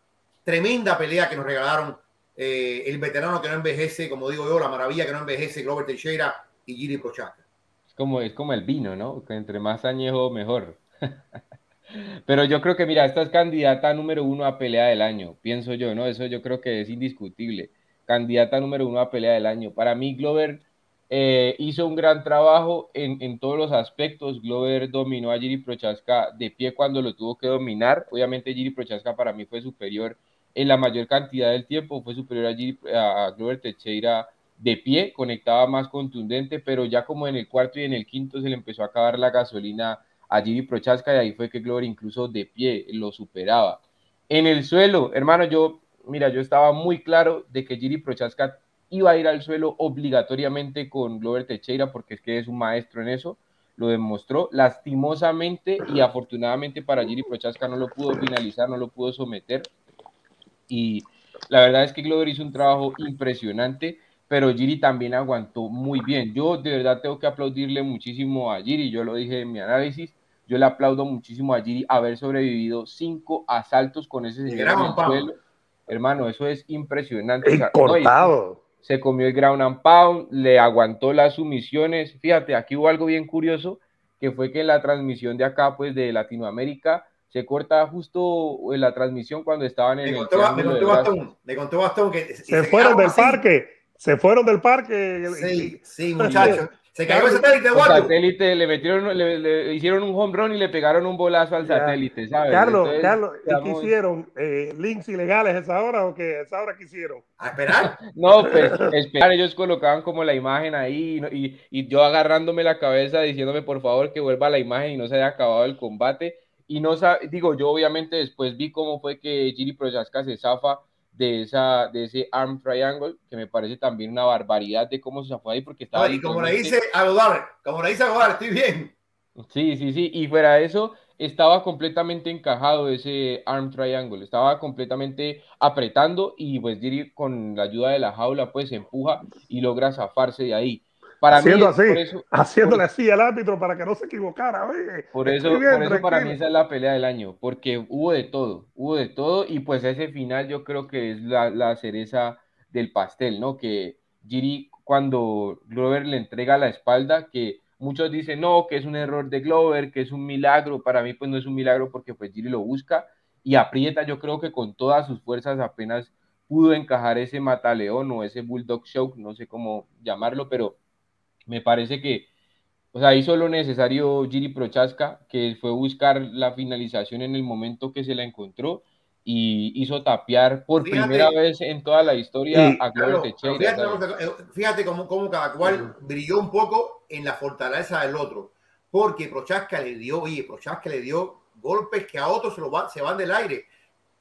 tremenda pelea que nos regalaron eh, el veterano que no envejece, como digo yo, la maravilla que no envejece, Glover Teixeira y Giri Prochaska. Es como, es como el vino, ¿no? Que entre más añejo, mejor. Pero yo creo que, mira, esta es candidata número uno a pelea del año, pienso yo, ¿no? Eso yo creo que es indiscutible. Candidata número uno a pelea del año. Para mí, Glover eh, hizo un gran trabajo en, todos los aspectos. Glover dominó a Giri Prochaska de pie cuando lo tuvo que dominar. Obviamente, Giri Prochaska para mí fue superior en la mayor cantidad del tiempo, fue superior a, a Glover Teixeira de pie, conectaba más contundente, pero ya como en el cuarto y en el quinto se le empezó a acabar la gasolina a Giri Prochaska y ahí fue que Glover incluso de pie lo superaba. En el suelo, hermano, yo, mira, yo estaba muy claro de que Giri Prochaska iba a ir al suelo obligatoriamente con Glover Teixeira porque es que es un maestro en eso, lo demostró lastimosamente y afortunadamente para Giri Prochaska no lo pudo finalizar, no lo pudo someter, y la verdad es que Glover hizo un trabajo impresionante, pero Giri también aguantó muy bien. Yo de verdad tengo que aplaudirle muchísimo a Giri, yo lo dije en mi análisis, yo le aplaudo muchísimo a Giri haber sobrevivido cinco asaltos con ese señor en el suelo. Hermano, eso es impresionante. cortado. se comió el ground and pound, le aguantó las sumisiones. Fíjate, aquí hubo algo bien curioso, que fue que en la transmisión de acá, pues de Latinoamérica, se corta justo en la transmisión cuando estaban en me el contó, me contó Bastón, me contó Bastón que se, se fueron del así. parque, se fueron del parque. Sí, sí, muchachos. Se cayó el satélite, el satélite le metieron, le, le, hicieron un home run y le pegaron un bolazo al satélite, ¿sabes? Carlos, Entonces, Carlos, ¿y qué hicieron? Eh, ¿Links ilegales a esa hora o qué? ¿A esa hora qué hicieron? ¿A esperar? no, pues esperar. Ellos colocaban como la imagen ahí y, y, y yo agarrándome la cabeza diciéndome por favor que vuelva la imagen y no se haya acabado el combate y no digo, yo obviamente después vi cómo fue que Giri Prochaska se zafa de, esa, de ese arm triangle, que me parece también una barbaridad de cómo se zafó ahí, porque estaba... Y como le dice a como le dice a estoy bien. Sí, sí, sí, y fuera de eso, estaba completamente encajado ese arm triangle, estaba completamente apretando y pues con la ayuda de la jaula pues empuja y logra zafarse de ahí. Para Haciendo mí, así, eso, haciéndole por, así al árbitro para que no se equivocara. Oye, por eso, bien, por eso para mí esa es la pelea del año, porque hubo de todo, hubo de todo y pues ese final yo creo que es la, la cereza del pastel, ¿no? Que Giri cuando Glover le entrega la espalda, que muchos dicen no, que es un error de Glover, que es un milagro, para mí pues no es un milagro porque pues Giri lo busca y aprieta, yo creo que con todas sus fuerzas apenas pudo encajar ese mataleón o ese bulldog choke, no sé cómo llamarlo, pero me parece que, o sea, hizo lo necesario Giri Prochaska, que fue buscar la finalización en el momento que se la encontró y hizo tapear por Fíjate. primera vez en toda la historia Sí, a Glover Claro, Teixeira. que- fíjate cómo, cómo cada cual brilló un poco en la fortaleza del otro. Porque Prochaska le dio, oye, Prochaska le dio golpes que a otros se, lo van, se van del aire.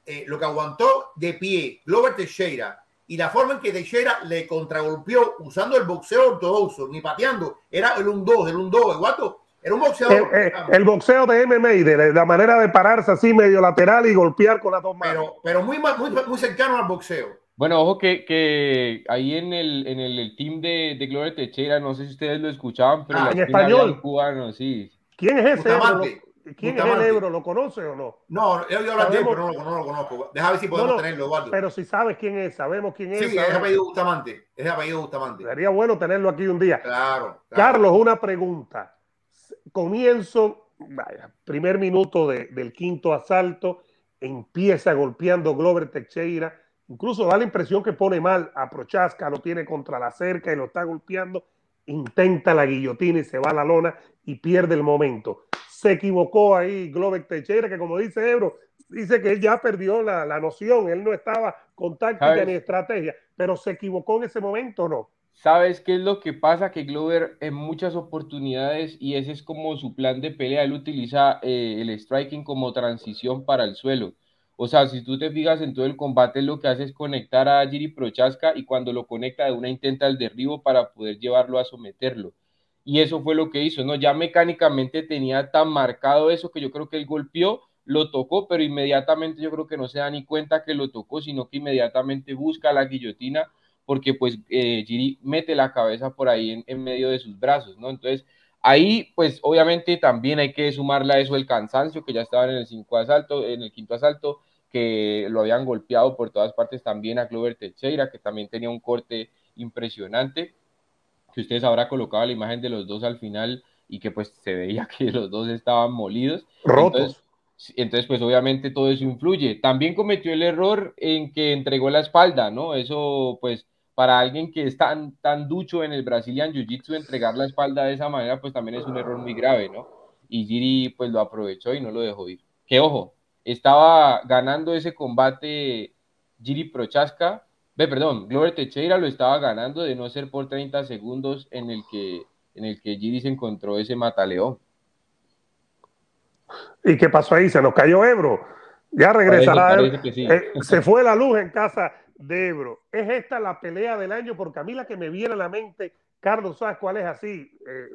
Eh, lo que aguantó de pie Glover Teixeira y la forma en que Teixeira le contragolpeó usando el boxeo ortodoxo, ni pateando, era el 1-2, el 1-2, el guato, era un boxeador. el- el boxeo de MMA, de la, la manera de pararse así medio lateral y golpear con las dos manos. pero, pero muy, muy, muy cercano al boxeo. Bueno, ojo que, que ahí en el, en el, el team de, de Glover Teixeira, no sé si ustedes lo escuchaban, pero Ah, la en español. cubano, sí. ¿Quién es ese? Bustamante. ¿Lo- ¿Quién es Bustamante. el Ebro? ¿Lo conoce o no? No, oído hablar de él, pero no, lo- no lo conozco. Deja ver si podemos No, no, tenerlo, Eduardo. Pero si sabes quién es, sabemos quién es. Sí, es sabemos- apellido Bustamante. Es apellido Bustamante. Sería bueno tenerlo aquí un día. Claro. claro. Carlos, una pregunta. Comienzo, vaya, primer minuto de- del quinto asalto, empieza golpeando Glover Teixeira, incluso da la impresión que pone mal a Prochaska, lo tiene contra la cerca y lo está golpeando, intenta la guillotina y se va a la lona y pierde el momento. Se equivocó ahí Glover Teixeira, que como dice Ebro, dice que él ya perdió la, la noción, él no estaba con táctica ni estrategia, pero se equivocó en ese momento o no. ¿Sabes qué es lo que pasa? Que Glover en muchas oportunidades, y ese es como su plan de pelea, él utiliza eh, el striking como transición para el suelo. O sea, si tú te fijas en todo el combate, lo que hace es conectar a Giri Prochaska y cuando lo conecta de una intenta el derribo para poder llevarlo a someterlo. Y eso fue lo que hizo, ¿no? Ya mecánicamente tenía tan marcado eso que yo creo que él golpeó, lo tocó, pero inmediatamente yo creo que no se da ni cuenta que lo tocó, sino que inmediatamente busca la guillotina porque pues eh, Giri mete la cabeza por ahí en, medio de sus brazos, ¿no? Entonces, ahí pues obviamente también hay que sumarle a eso el cansancio, que ya estaba en el, cinco asalto, en el quinto asalto, que lo habían golpeado por todas partes también a Glover Teixeira, que también tenía un corte impresionante, que ustedes habrá colocado la imagen de los dos al final y que pues se veía que los dos estaban molidos. Rotos. Entonces, pues obviamente todo eso influye. También cometió el error en que entregó la espalda, ¿no? Eso, pues, para alguien que es tan, tan ducho en el Brazilian Jiu-Jitsu, entregar la espalda de esa manera, pues también es un error muy grave, ¿no? Y Giri, pues, lo aprovechó y no lo dejó ir. Que ojo, estaba ganando ese combate Giri Prochaska, ve, perdón, Glover Teixeira lo estaba ganando de no ser por 30 segundos en el que, en el que Giri se encontró ese mataleón. ¿Y qué pasó ahí? Se nos cayó Ebro. Ya regresará. Eh, se fue la luz en casa de Ebro. ¿Es esta la pelea del año? Porque a mí la que me viene a la mente, Carlos, ¿sabes cuál es así eh,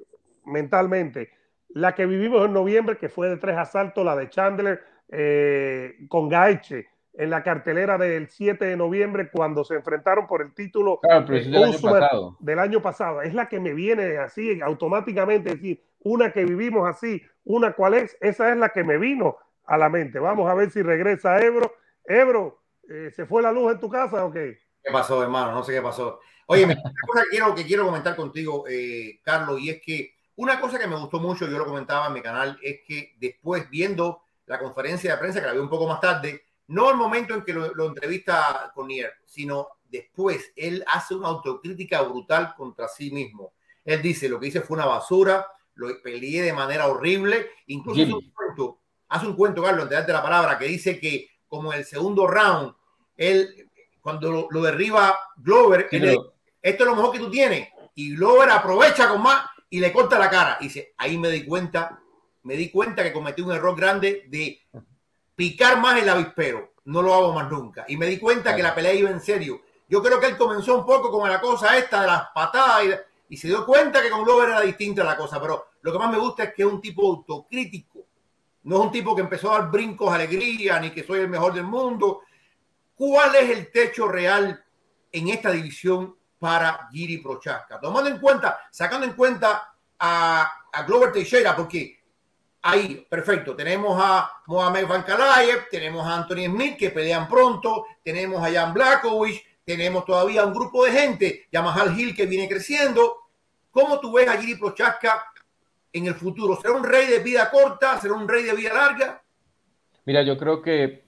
mentalmente? La que vivimos en noviembre, que fue de tres asaltos, la de Chandler eh, con Gaeche en la cartelera del 7 de noviembre cuando se enfrentaron por el título del, año del, año pasado. Es la que me viene así automáticamente, es decir, una que vivimos así, una cuál es, esa es la que me vino a la mente. Vamos a ver si regresa Ebro. Ebro, eh, ¿se fue la luz en tu casa o qué? ¿Qué pasó, hermano? No sé qué pasó. Oye, una cosa que quiero, que quiero comentar contigo, eh, Carlos, y es que una cosa que me gustó mucho, yo lo comentaba en mi canal, es que después viendo la conferencia de prensa, que la vi un poco más tarde, no el momento en que lo, entrevista con Nier, sino después, él hace una autocrítica brutal contra sí mismo. Él dice, lo que hice fue una basura, lo peleé de manera horrible, incluso hace un, cuento, hace un cuento, Carlos, antes de la palabra, que dice que como en el segundo round, él, cuando lo, derriba Glover, esto es lo mejor que tú tienes, y Glover aprovecha con más y le corta la cara. Y dice, ahí me di cuenta, me di cuenta que cometí un error grande de picar más el avispero. No lo hago más nunca. Y me di cuenta que la pelea iba en serio. Yo creo que él comenzó un poco con la cosa esta de las patadas y, se dio cuenta que con Glover era distinta la cosa. Pero lo que más me gusta es que es un tipo autocrítico. No es un tipo que empezó a dar brincos, alegría, ni que soy el mejor del mundo. ¿Cuál es el techo real en esta división para Giri Prochaska? Tomando en cuenta, sacando en cuenta a, a Glover Teixeira, porque ahí, perfecto, tenemos a Mohamed Van Kalayev, tenemos a Anthony Smith que pelean pronto, tenemos a Jan Blackovich, tenemos todavía un grupo de gente, Yamahal Hill que viene creciendo. ¿Cómo tú ves a Giri Prochaska en el futuro? ¿Será un rey de vida corta? ¿Será un rey de vida larga? Mira, yo creo que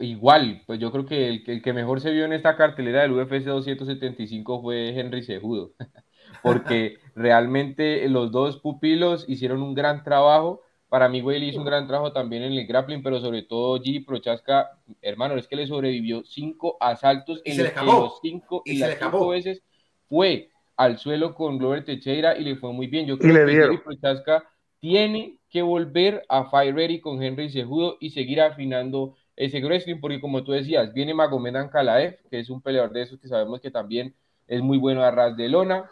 igual, pues yo creo que el, que mejor se vio en esta cartelera del UFC 275 fue Henry Cejudo, porque realmente los dos pupilos hicieron un gran trabajo para mí, Whaley hizo un gran trabajo también en el grappling, pero sobre todo Giri Prochaska, hermano, es que le sobrevivió cinco asaltos en los que los cinco y, las cinco veces fue al suelo con Glover Teixeira y le fue muy bien. Yo creo que Giri Prochaska tiene que volver a Fire Ready con Henry Cejudo y seguir afinando ese wrestling, porque como tú decías, viene Magomed Ankalaev, que es un peleador de esos que sabemos que también es muy bueno a ras de lona.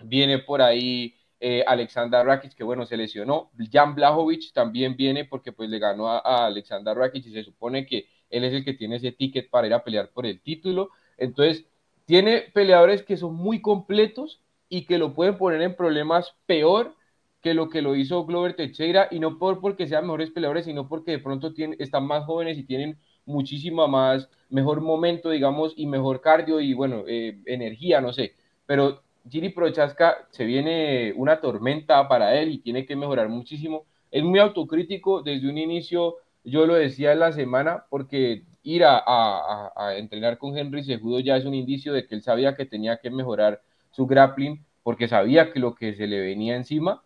Viene por ahí eh, Alexander Rakic, que bueno, se lesionó. Jan Blahovic también viene porque pues le ganó a, Alexander Rakic y se supone que él es el que tiene ese ticket para ir a pelear por el título. Entonces, tiene peleadores que son muy completos y que lo pueden poner en problemas peor que lo que lo hizo Glover Teixeira y no por porque sean mejores peleadores, sino porque de pronto están más jóvenes y tienen muchísimo más, mejor momento, digamos, y mejor cardio y bueno, eh, energía, no sé. Pero Giri Prochaska se viene una tormenta para él y tiene que mejorar muchísimo. Es muy autocrítico desde un inicio, yo lo decía en la semana, porque ir a, entrenar con Henry Segudo ya es un indicio de que él sabía que tenía que mejorar su grappling, porque sabía que lo que se le venía encima.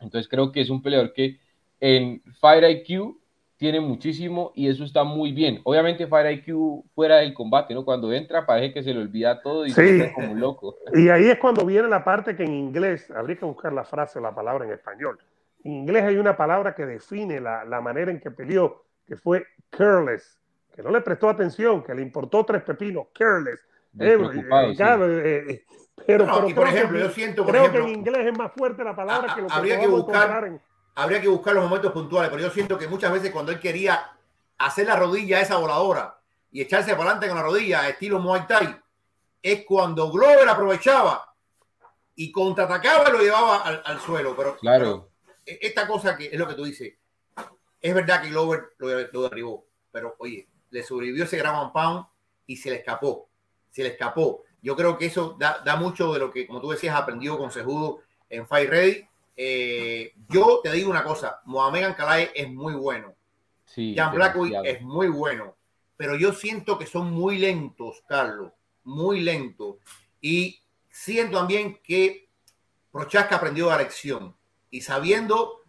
Entonces creo que es un peleador que en Fire IQ tiene muchísimo y eso está muy bien. Obviamente Fire IQ fuera del combate, ¿no? Cuando entra parece que se le olvida todo y se se como un loco. Y ahí es cuando viene la parte que en inglés, habría que buscar la frase o la palabra en español. En inglés hay una palabra que define la, la manera en que peleó, que fue careless, que no le prestó atención, que le importó tres pepinos, careless. Eh, eh, eh, pero, por ejemplo, yo siento creo que en inglés es más fuerte la palabra que lo que habría que buscar en habría que buscar los momentos puntuales, pero yo siento que muchas veces cuando él quería hacer la rodilla esa voladora y echarse para adelante con la rodilla, estilo Muay Thai, es cuando Glover aprovechaba y contraatacaba y lo llevaba al, suelo. Pero, claro. esta cosa que es lo que tú dices, es verdad que Glover lo, derribó, pero oye, le sobrevivió ese ground pound y se le escapó, se le escapó. Yo creo que eso da, da mucho de lo que, como tú decías, aprendió con Sejudo en Fight Ready. Eh, yo te digo una cosa, Mohamed Ankalae es muy bueno. Sí, Jan demasiado. es muy bueno, pero yo siento que son muy lentos, Carlos, muy lentos. Y siento también que Prochaska aprendió la lección y sabiendo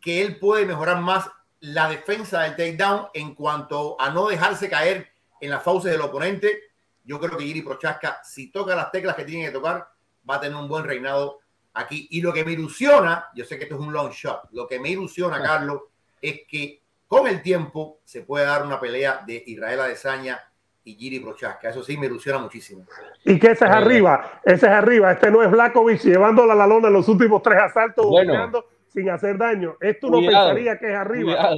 que él puede mejorar más la defensa del takedown en cuanto a no dejarse caer en las fauces del oponente, yo creo que Giri Prochaska, si toca las teclas que tiene que tocar, va a tener un buen reinado aquí. Y lo que me ilusiona, yo sé que esto es un long shot, lo que me ilusiona, Carlos, es que con el tiempo se puede dar una pelea de Israel Adesanya y Giri Prochaska. Eso sí me ilusiona muchísimo. Y que ese es arriba, ese es arriba. Este no es Blakovic llevándola a la lona en los últimos tres asaltos, Bueno. buscando sin hacer daño. Esto Cuidado, pensaría que es arriba. Cuidado.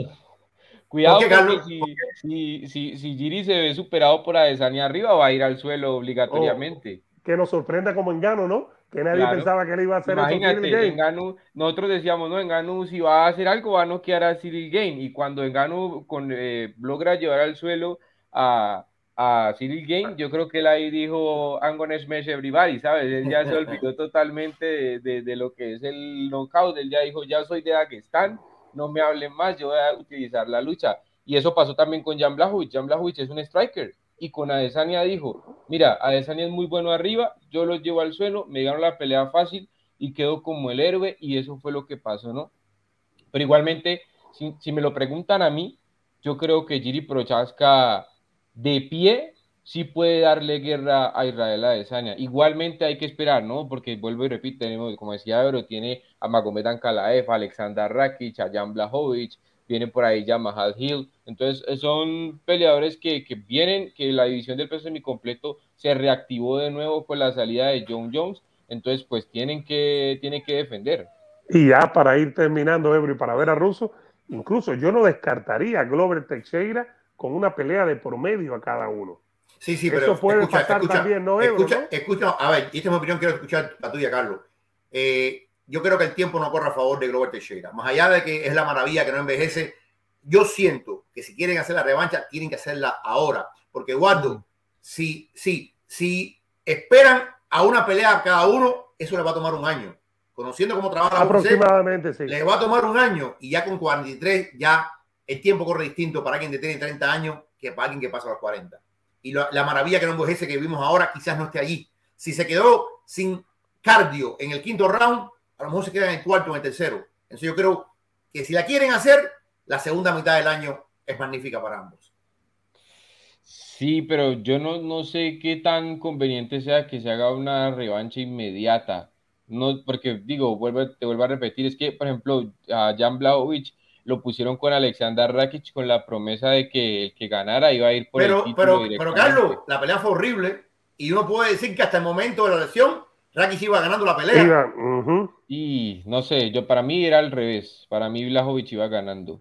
Cuidado ¿Por qué, porque Carlos? si, si, si, si Giri se ve superado por Adesanya arriba, va a ir al suelo obligatoriamente. Que nos sorprenda como engano, ¿no? Que nadie Claro. pensaba que él iba a hacer eso. en Imagínate, Cyril Gane. Engano, nosotros decíamos, no, Engano si va a hacer algo va a noquear a Cyril Gain y cuando Engano con, eh, logra llevar al suelo a, a Cyril Gain, yo creo que él ahí dijo, I'm gonna smash everybody, ¿sabes? Él ya se olvidó totalmente de, de- de lo que es el knockout, él ya dijo, ya soy de Dagestán, no me hablen más, yo voy a utilizar la lucha. Y eso pasó también con Jan Blachowicz, Jan Blachowicz es un striker, y con Adesanya dijo, mira, Adesanya es muy bueno arriba, yo lo llevo al suelo, me gano la pelea fácil y quedo como el héroe y eso fue lo que pasó, ¿no? Pero igualmente, si, me lo preguntan a mí, yo creo que Giri Prochaska de pie sí puede darle guerra a Israel Adesanya. Igualmente hay que esperar, ¿no? Porque vuelvo y repito, tenemos, como decía Ebro, tiene a Magomed Ankalaev, Alexander Rakic, a Jan Blachowicz, viene por ahí ya Mahal Hill. Entonces, eh, son peleadores que, que vienen, que la división del peso semicompleto se reactivó de nuevo con la salida de John Jones. Entonces, pues tienen que, tienen que defender. Y ya para ir terminando, Ebro, y para ver a Russo, incluso yo no descartaría a Glover Teixeira con una pelea de por medio a cada uno. Sí, sí, Eso pero puede pasar también, ¿no, Ebro, Escucha, no? escucha, a ver, esta es mi opinión, quiero escuchar la tuya, Carlos. Eh, yo creo que el tiempo no corre a favor de Glover Teixeira. Más allá de que es la maravilla que no envejece, yo siento que si quieren hacer la revancha, tienen que hacerla ahora. Porque, Eduardo, si, si, si esperan a una pelea a cada uno, eso le va a tomar un año. Conociendo cómo trabaja Aproximadamente, sí. le va a tomar un año y ya con 43 ya el tiempo corre distinto para alguien de tiene 30 años que para alguien que pasa a los 40. Y la, la maravilla que no envejece que vimos ahora quizás no esté allí. Si se quedó sin cardio en el quinto round, a lo mejor se queda en el cuarto o en el tercero. Entonces yo creo que si la quieren hacer, la segunda mitad del año es magnífica para ambos. Sí, pero yo no, no sé qué tan conveniente sea que se haga una revancha inmediata. No, porque digo, vuelvo, te vuelvo a repetir, es que, por ejemplo, a Jan Blachowicz lo pusieron con Alexander Rakic con la promesa de que el que ganara iba a ir por el Pero, título pero, pero. Carlos, la pelea fue horrible y uno puede decir que hasta el momento de la lesión, Rakic iba ganando la pelea. Iba, ujú. Y no sé, yo para mí era al revés. Para mí Blachowicz iba ganando.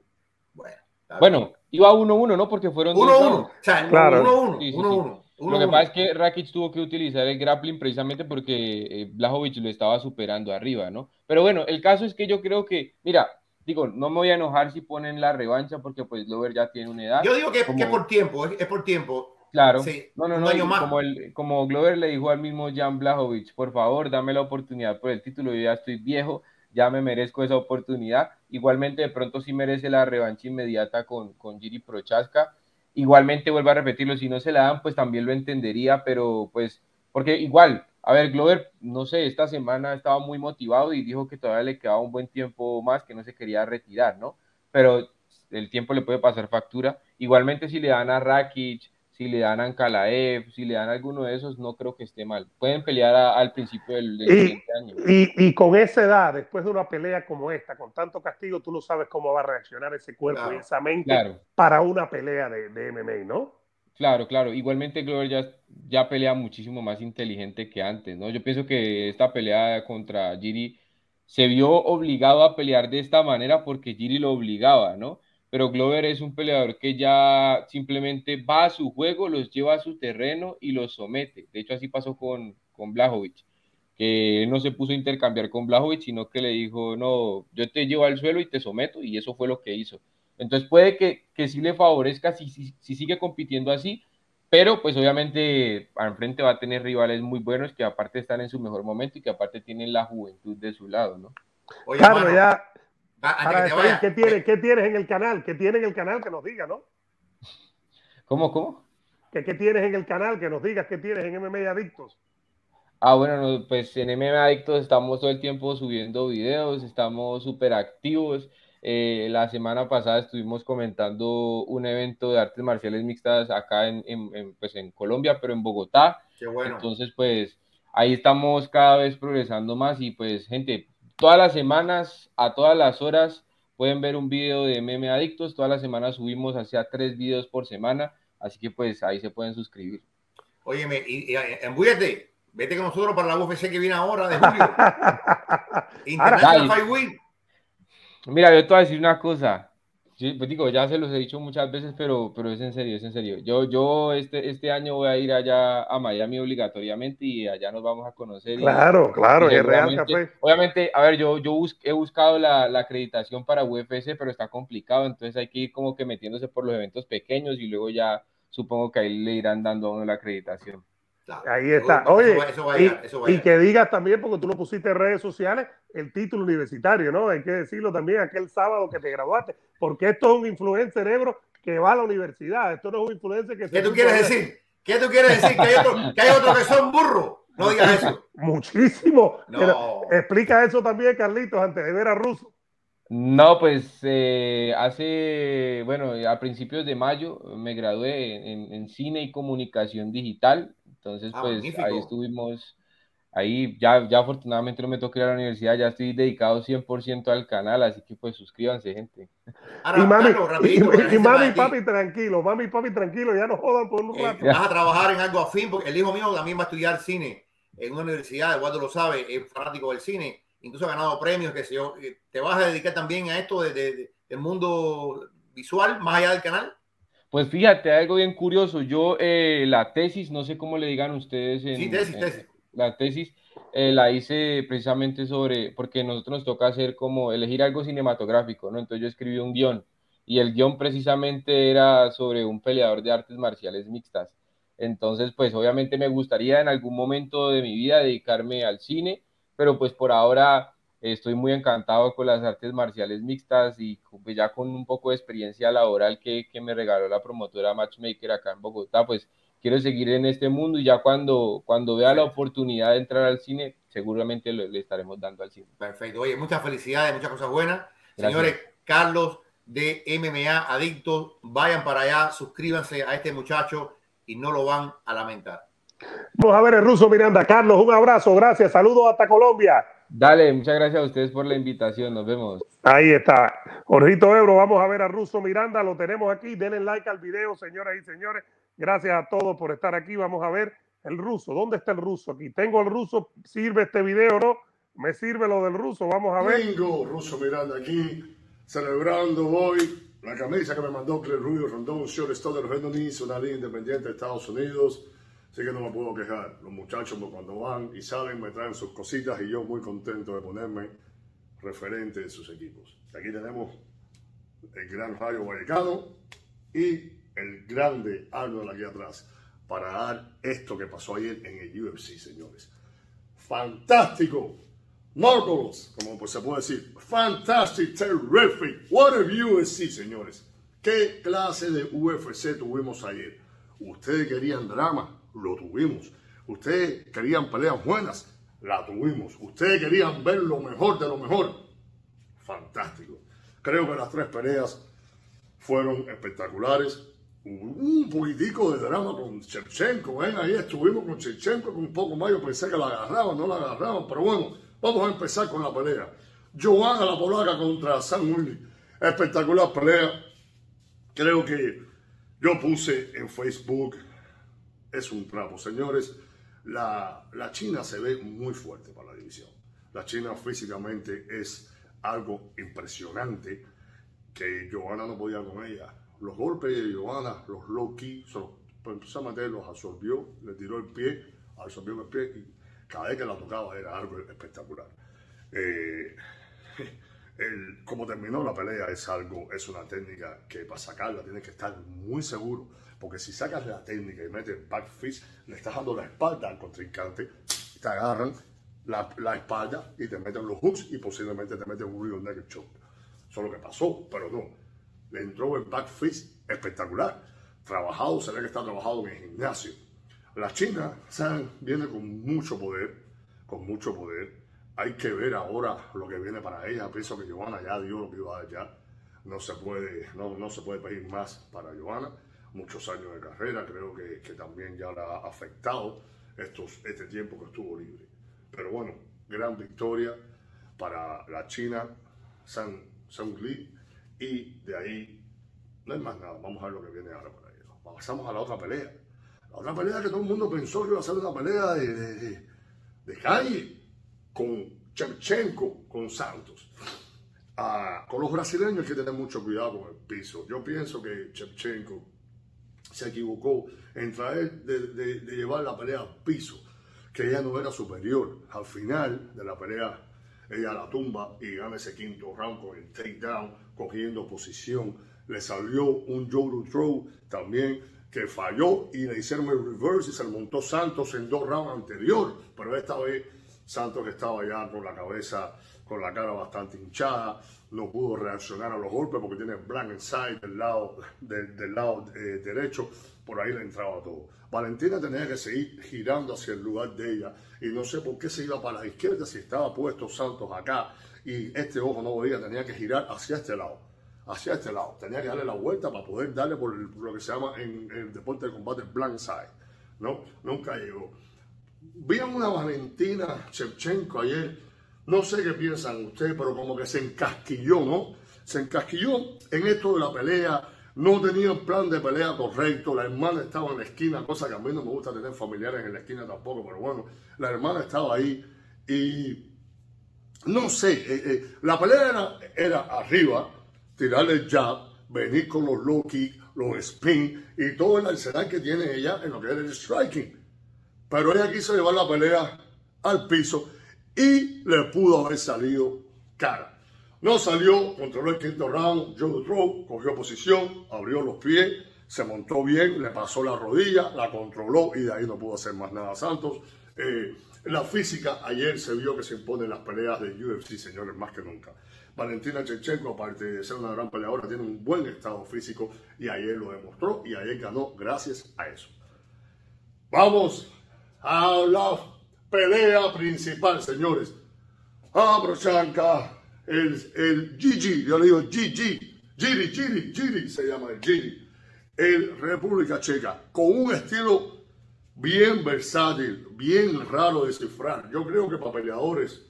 Bueno. Bueno, iba 1-1, ¿no? Porque fueron dos 1-1. rounds. O sea, Claro. 1-1. Sí, sí, 1-1. Lo que pasa es que Rakic tuvo que utilizar el grappling precisamente porque eh, Blachowicz lo estaba superando arriba, ¿no? Pero bueno, el caso es que yo creo que, mira, digo, no me voy a enojar si ponen la revancha porque pues Glover ya tiene una edad. Yo digo que, Como- que por tiempo, es, es por tiempo. Claro. Sí, no, no, no. año y más. Como, el, como Glover le dijo al mismo Jan Blachowicz, por favor, dame la oportunidad por el título, yo ya estoy viejo, ya me merezco esa oportunidad. Igualmente, de pronto sí merece la revancha inmediata con, con Giri Prochaska. Igualmente, vuelvo a repetirlo, si no se la dan, pues también lo entendería, pero pues, porque igual, a ver, Glover, no sé, esta semana estaba muy motivado y dijo que todavía le quedaba un buen tiempo más, que no se quería retirar, ¿no? Pero el tiempo le puede pasar factura. Igualmente, si le dan a Rakic, si le dan a Ankalaev, si le dan a alguno de esos, no creo que esté mal. Pueden pelear a- al principio del, del Y- siguiente año. Y, y con esa edad, después de una pelea como esta, con tanto castigo, tú no sabes cómo va a reaccionar ese cuerpo Claro. y esa mente Claro, para una pelea de, de MMA, ¿no? claro, claro. Igualmente Glover ya, ya pelea muchísimo más inteligente que antes, ¿no? Yo pienso que esta pelea contra Giri se vio obligado a pelear de esta manera porque Giri lo obligaba, ¿no? Pero Glover es un peleador que ya simplemente va a su juego, los lleva a su terreno y los somete. De hecho, así pasó con, con Blachowicz, que él no se puso a intercambiar con Blachowicz, sino que le dijo, no, yo te llevo al suelo y te someto, y eso fue lo que hizo. Entonces puede que, que sí le favorezca si, si, si sigue compitiendo así, pero pues obviamente al frente va a tener rivales muy buenos que aparte están en su mejor momento y que aparte tienen la juventud de su lado, ¿no? Oye, Carlos, mano, ya. Para decir, ¿qué, tienes, ¿Qué tienes en el canal? ¿Qué tienes en el canal que nos diga, no? ¿Cómo, cómo? ¿Qué, ¿Qué tienes en el canal? Que nos digas qué tienes en MMA Adictos. Ah, bueno, pues en MMA Adictos estamos todo el tiempo subiendo videos, estamos súper activos. Eh, la semana pasada estuvimos comentando un evento de artes marciales mixtas acá en, en, pues en Colombia, pero en Bogotá. Qué bueno. Entonces, pues ahí estamos cada vez progresando más y pues gente, todas las semanas, a todas las horas, pueden ver un video de Meme Adictos. Todas las semanas subimos hacia tres videos por semana, así que pues ahí se pueden suscribir. Óyeme, y, y embúyate, vete con nosotros para la UFC que viene ahora de julio. International Fight Week. Mira, yo te voy a decir una cosa. Sí, pues digo, ya se los he dicho muchas veces, pero, pero es en serio, es en serio. Yo, yo este, este año voy a ir allá a Miami obligatoriamente y allá nos vamos a conocer. Claro, y, claro, y es real café. Obviamente, a ver, yo, yo bus, he buscado la, la, acreditación para UFC, pero está complicado, entonces hay que ir como que metiéndose por los eventos pequeños y luego ya supongo que ahí le irán dando a uno la acreditación. Ahí está. Oye, eso va, eso va y, y, que digas también, porque tú lo pusiste en redes sociales, el título universitario, ¿no? Hay que decirlo también aquel sábado que te graduaste, porque esto es un influencer cerebro que va a la universidad. Esto no es un influencer que... ¿Qué tú quieres decir? ¿Qué tú quieres decir? Que hay otros que, hay otro que son burros. No digas eso. Muchísimo. No. Pero explica eso también, Carlitos, antes de ver a Russo. No, pues eh, hace, bueno, a principios de mayo me gradué en, en, cine y comunicación digital. Entonces, ah, pues magnífico. ahí estuvimos, ahí ya, ya afortunadamente no me toca ir a la universidad, ya estoy dedicado 100% al canal, así que pues suscríbanse, gente. Ahora, y mami, claro, rapidito, y, y mami y papi tranquilo, mami y papi tranquilo, ya no jodan por un eh, rato. Vas a trabajar en algo afín, porque el hijo mío también va a estudiar cine en una universidad, Eduardo lo sabe, es fanático del cine, incluso ha ganado premios, que sé yo. ¿Te vas a dedicar también a esto de, de, de, del mundo visual, más allá del canal? Pues fíjate, algo bien curioso. Yo eh, la tesis, no sé cómo le digan ustedes. En, sí, tesis, en, tesis. La tesis eh, la hice precisamente sobre, porque nosotros nos toca hacer como elegir algo cinematográfico, ¿no? Entonces yo escribí un guion y el guion precisamente era sobre un peleador de artes marciales mixtas. Entonces, pues obviamente me gustaría en algún momento de mi vida dedicarme al cine, pero pues por ahora estoy muy encantado con las artes marciales mixtas y pues ya con un poco de experiencia laboral que, que, me regaló la promotora Matchmaker acá en Bogotá, pues quiero seguir en este mundo y ya cuando, cuando vea la oportunidad de entrar al cine, seguramente le, le estaremos dando al cine. Perfecto. Oye, muchas felicidades, muchas cosas buenas. Gracias. Señores, Carlos de MMA Adictos, vayan para allá, suscríbanse a este muchacho y no lo van a lamentar. Vamos a ver el ruso Miranda. Carlos, un abrazo, gracias, saludos hasta Colombia. Dale, muchas gracias a ustedes por la invitación. Nos vemos. Ahí está. Jorgito Ebro, vamos a ver a Russo Miranda. Lo tenemos aquí. Denle like al video, señoras y señores. Gracias a todos por estar aquí. Vamos a ver el ruso. ¿Dónde está el ruso aquí? Tengo el ruso. ¿Sirve este video o no? Me sirve lo del ruso. Vamos a ver. Bingo, Russo Miranda aquí, celebrando hoy la camisa que me mandó Claire Rubio Rondón, shortstop de los Red Unidos, una liga independiente de Estados Unidos. Así que no me puedo quejar. Los muchachos cuando van y salen me traen sus cositas y yo muy contento de ponerme referente de sus equipos. Aquí tenemos el gran Rayo Vallecano y el grande Arnold aquí atrás para dar esto que pasó ayer en el UFC, señores. Fantástico. Marvelous, como pues se puede decir. Fantastic, terrific. What a UFC, señores. ¿Qué clase de UFC tuvimos ayer? Ustedes querían drama, lo tuvimos. Ustedes querían peleas buenas, la tuvimos. Ustedes querían ver lo mejor de lo mejor. Fantástico. Creo que las tres peleas fueron espectaculares. Un poquitico de drama con Shevchenko. ¿ven? Ahí estuvimos con Shevchenko con un poco más. Yo pensé que la agarraban, no la agarraban. Pero bueno, vamos a empezar con la pelea. Joanna la polaca contra San Willy. Espectacular pelea. Creo que yo puse en Facebook es un trapo. Señores, la, China se ve muy fuerte para la división. La China físicamente es algo impresionante que Johanna no podía con ella. Los golpes de Johanna, los low key, precisamente los absorbió, le tiró el pie, absorbió el pie y cada vez que la tocaba era algo espectacular. Eh, el, como terminó la pelea es algo, es una técnica que para sacarla tienes que estar muy seguro, porque si sacas la técnica y metes back fist, le estás dando la espalda al contrincante, te agarran la, la espalda y te meten los hooks y posiblemente te meten un real naked choke. Eso es lo que pasó, pero no. Le entró el back fist espectacular. Trabajado, se ve que está trabajado en el gimnasio. La China viene con mucho poder, con mucho poder. Hay que ver ahora lo que viene para ella. Pienso que Johanna ya dio lo que iba a dar ya. No se puede, no, no se puede pedir más para Johanna. Muchos años de carrera, creo que, que también ya la ha afectado estos, este tiempo que estuvo libre. Pero bueno, gran victoria para la China, San, San Li, y de ahí no hay más nada. Vamos a ver lo que viene ahora para ellos. Pasamos a la otra pelea. La otra pelea que todo el mundo pensó que iba a ser una pelea de, de, de calle con Chevchenko, con Santos. Ah, con los brasileños hay que tener mucho cuidado con el piso. Yo pienso que Chevchenko se equivocó en traer de, llevar la pelea al piso, que ella no era superior. Al final de la pelea, ella la tumba y gana ese quinto round con el takedown, cogiendo posición. Le salió un Joe Throw también que falló y le hicieron el reverse y se le montó Santos en dos rounds anterior, pero esta vez Santos estaba ya con la cabeza, con la cara bastante hinchada, no pudo reaccionar a los golpes porque tiene blank inside del lado, del, del lado eh, derecho, por ahí le entraba todo. Valentina tenía que seguir girando hacia el lugar de ella y no sé por qué se iba para la izquierda si estaba puesto Santos acá y este ojo no veía, tenía que girar hacia este lado hacia este lado. Tenía que darle la vuelta para poder darle por, el, por lo que se llama en, en, el deporte de combate blind side. ¿no? Nunca llegó. Vi a una Valentina Shevchenko ayer, no sé qué piensan ustedes, pero como que se encasquilló, ¿no? Se encasquilló en esto de la pelea, no tenía un plan de pelea correcto, la hermana estaba en la esquina, cosa que a mí no me gusta tener familiares en la esquina tampoco, pero bueno, la hermana estaba ahí y no sé, eh, eh, la pelea era, era arriba, tirarle el jab, venir con los low kick, los spin y todo el arsenal que tiene ella en lo que es el striking. Pero ella quiso llevar la pelea al piso y le pudo haber salido cara. No salió, controló el quinto round, Joe Throw, cogió posición, abrió los pies, se montó bien, le pasó la rodilla, la controló y de ahí no pudo hacer más nada Santos. Eh, la física, ayer se vio que se imponen las peleas de UFC, señores, más que nunca. Valentina Chechenko, aparte de ser una gran peleadora, tiene un buen estado físico y ayer lo demostró y ayer ganó gracias a eso. Vamos a la pelea principal, señores. Abrochanka, el, el Gigi, yo le digo Gigi, Giri, Giri, Giri se llama el Giri, el República Checa, con un estilo bien versátil, bien raro de cifrar. Yo creo que para peleadores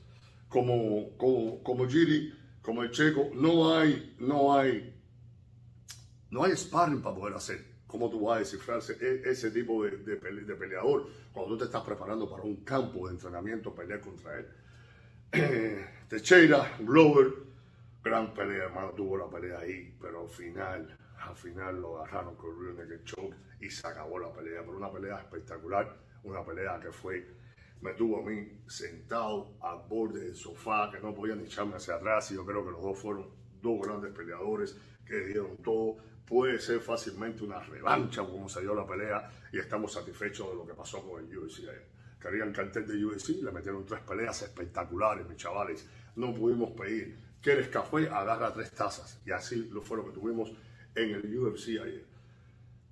como, como, como Giri, como el Checo, no hay, no hay, no hay sparring para poder hacer. ¿Cómo tú vas a descifrarse ese tipo de, de, de, peleador cuando tú te estás preparando para un campo de entrenamiento, pelear contra él? Teixeira, Glover, gran pelea, hermano, tuvo la pelea ahí, pero al final, al final lo agarraron con Real Naked Choke y se acabó la pelea. Pero una pelea espectacular, una pelea que fue, me tuvo a mí sentado al borde del sofá, que no podía ni echarme hacia atrás, y yo creo que los dos fueron dos grandes peleadores que dieron todo. Puede ser fácilmente una revancha como se dio la pelea y estamos satisfechos de lo que pasó con el UFC ayer. Querían cartel de UFC, le metieron tres peleas espectaculares, mis chavales. No pudimos pedir. ¿Quieres café? Agarra tres tazas. Y así lo fue lo que tuvimos en el UFC ayer.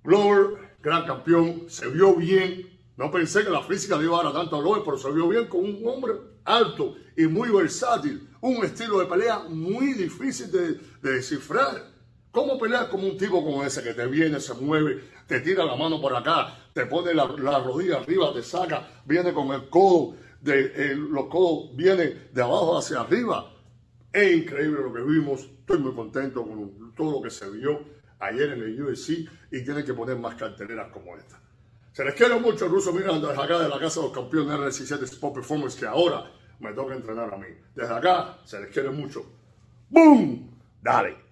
Glover, gran campeón, se vio bien. No pensé que la física le iba a dar tanto a Glover, pero se vio bien con un hombre alto y muy versátil. Un estilo de pelea muy difícil de, de descifrar. ¿Cómo pelear como un tipo como ese que te viene, se mueve, te tira la mano por acá, te pone la, la rodilla arriba, te saca, viene con el codo, de, eh, los codos viene de abajo hacia arriba? Es increíble lo que vimos. Estoy muy contento con todo lo que se vio ayer en el UFC y tienen que poner más carteleras como esta. Se les quiere mucho ruso Miranda desde acá de la Casa de los Campeones R17 Sport Performance que ahora me toca entrenar a mí. Desde acá se les quiere mucho. ¡Boom! Dale.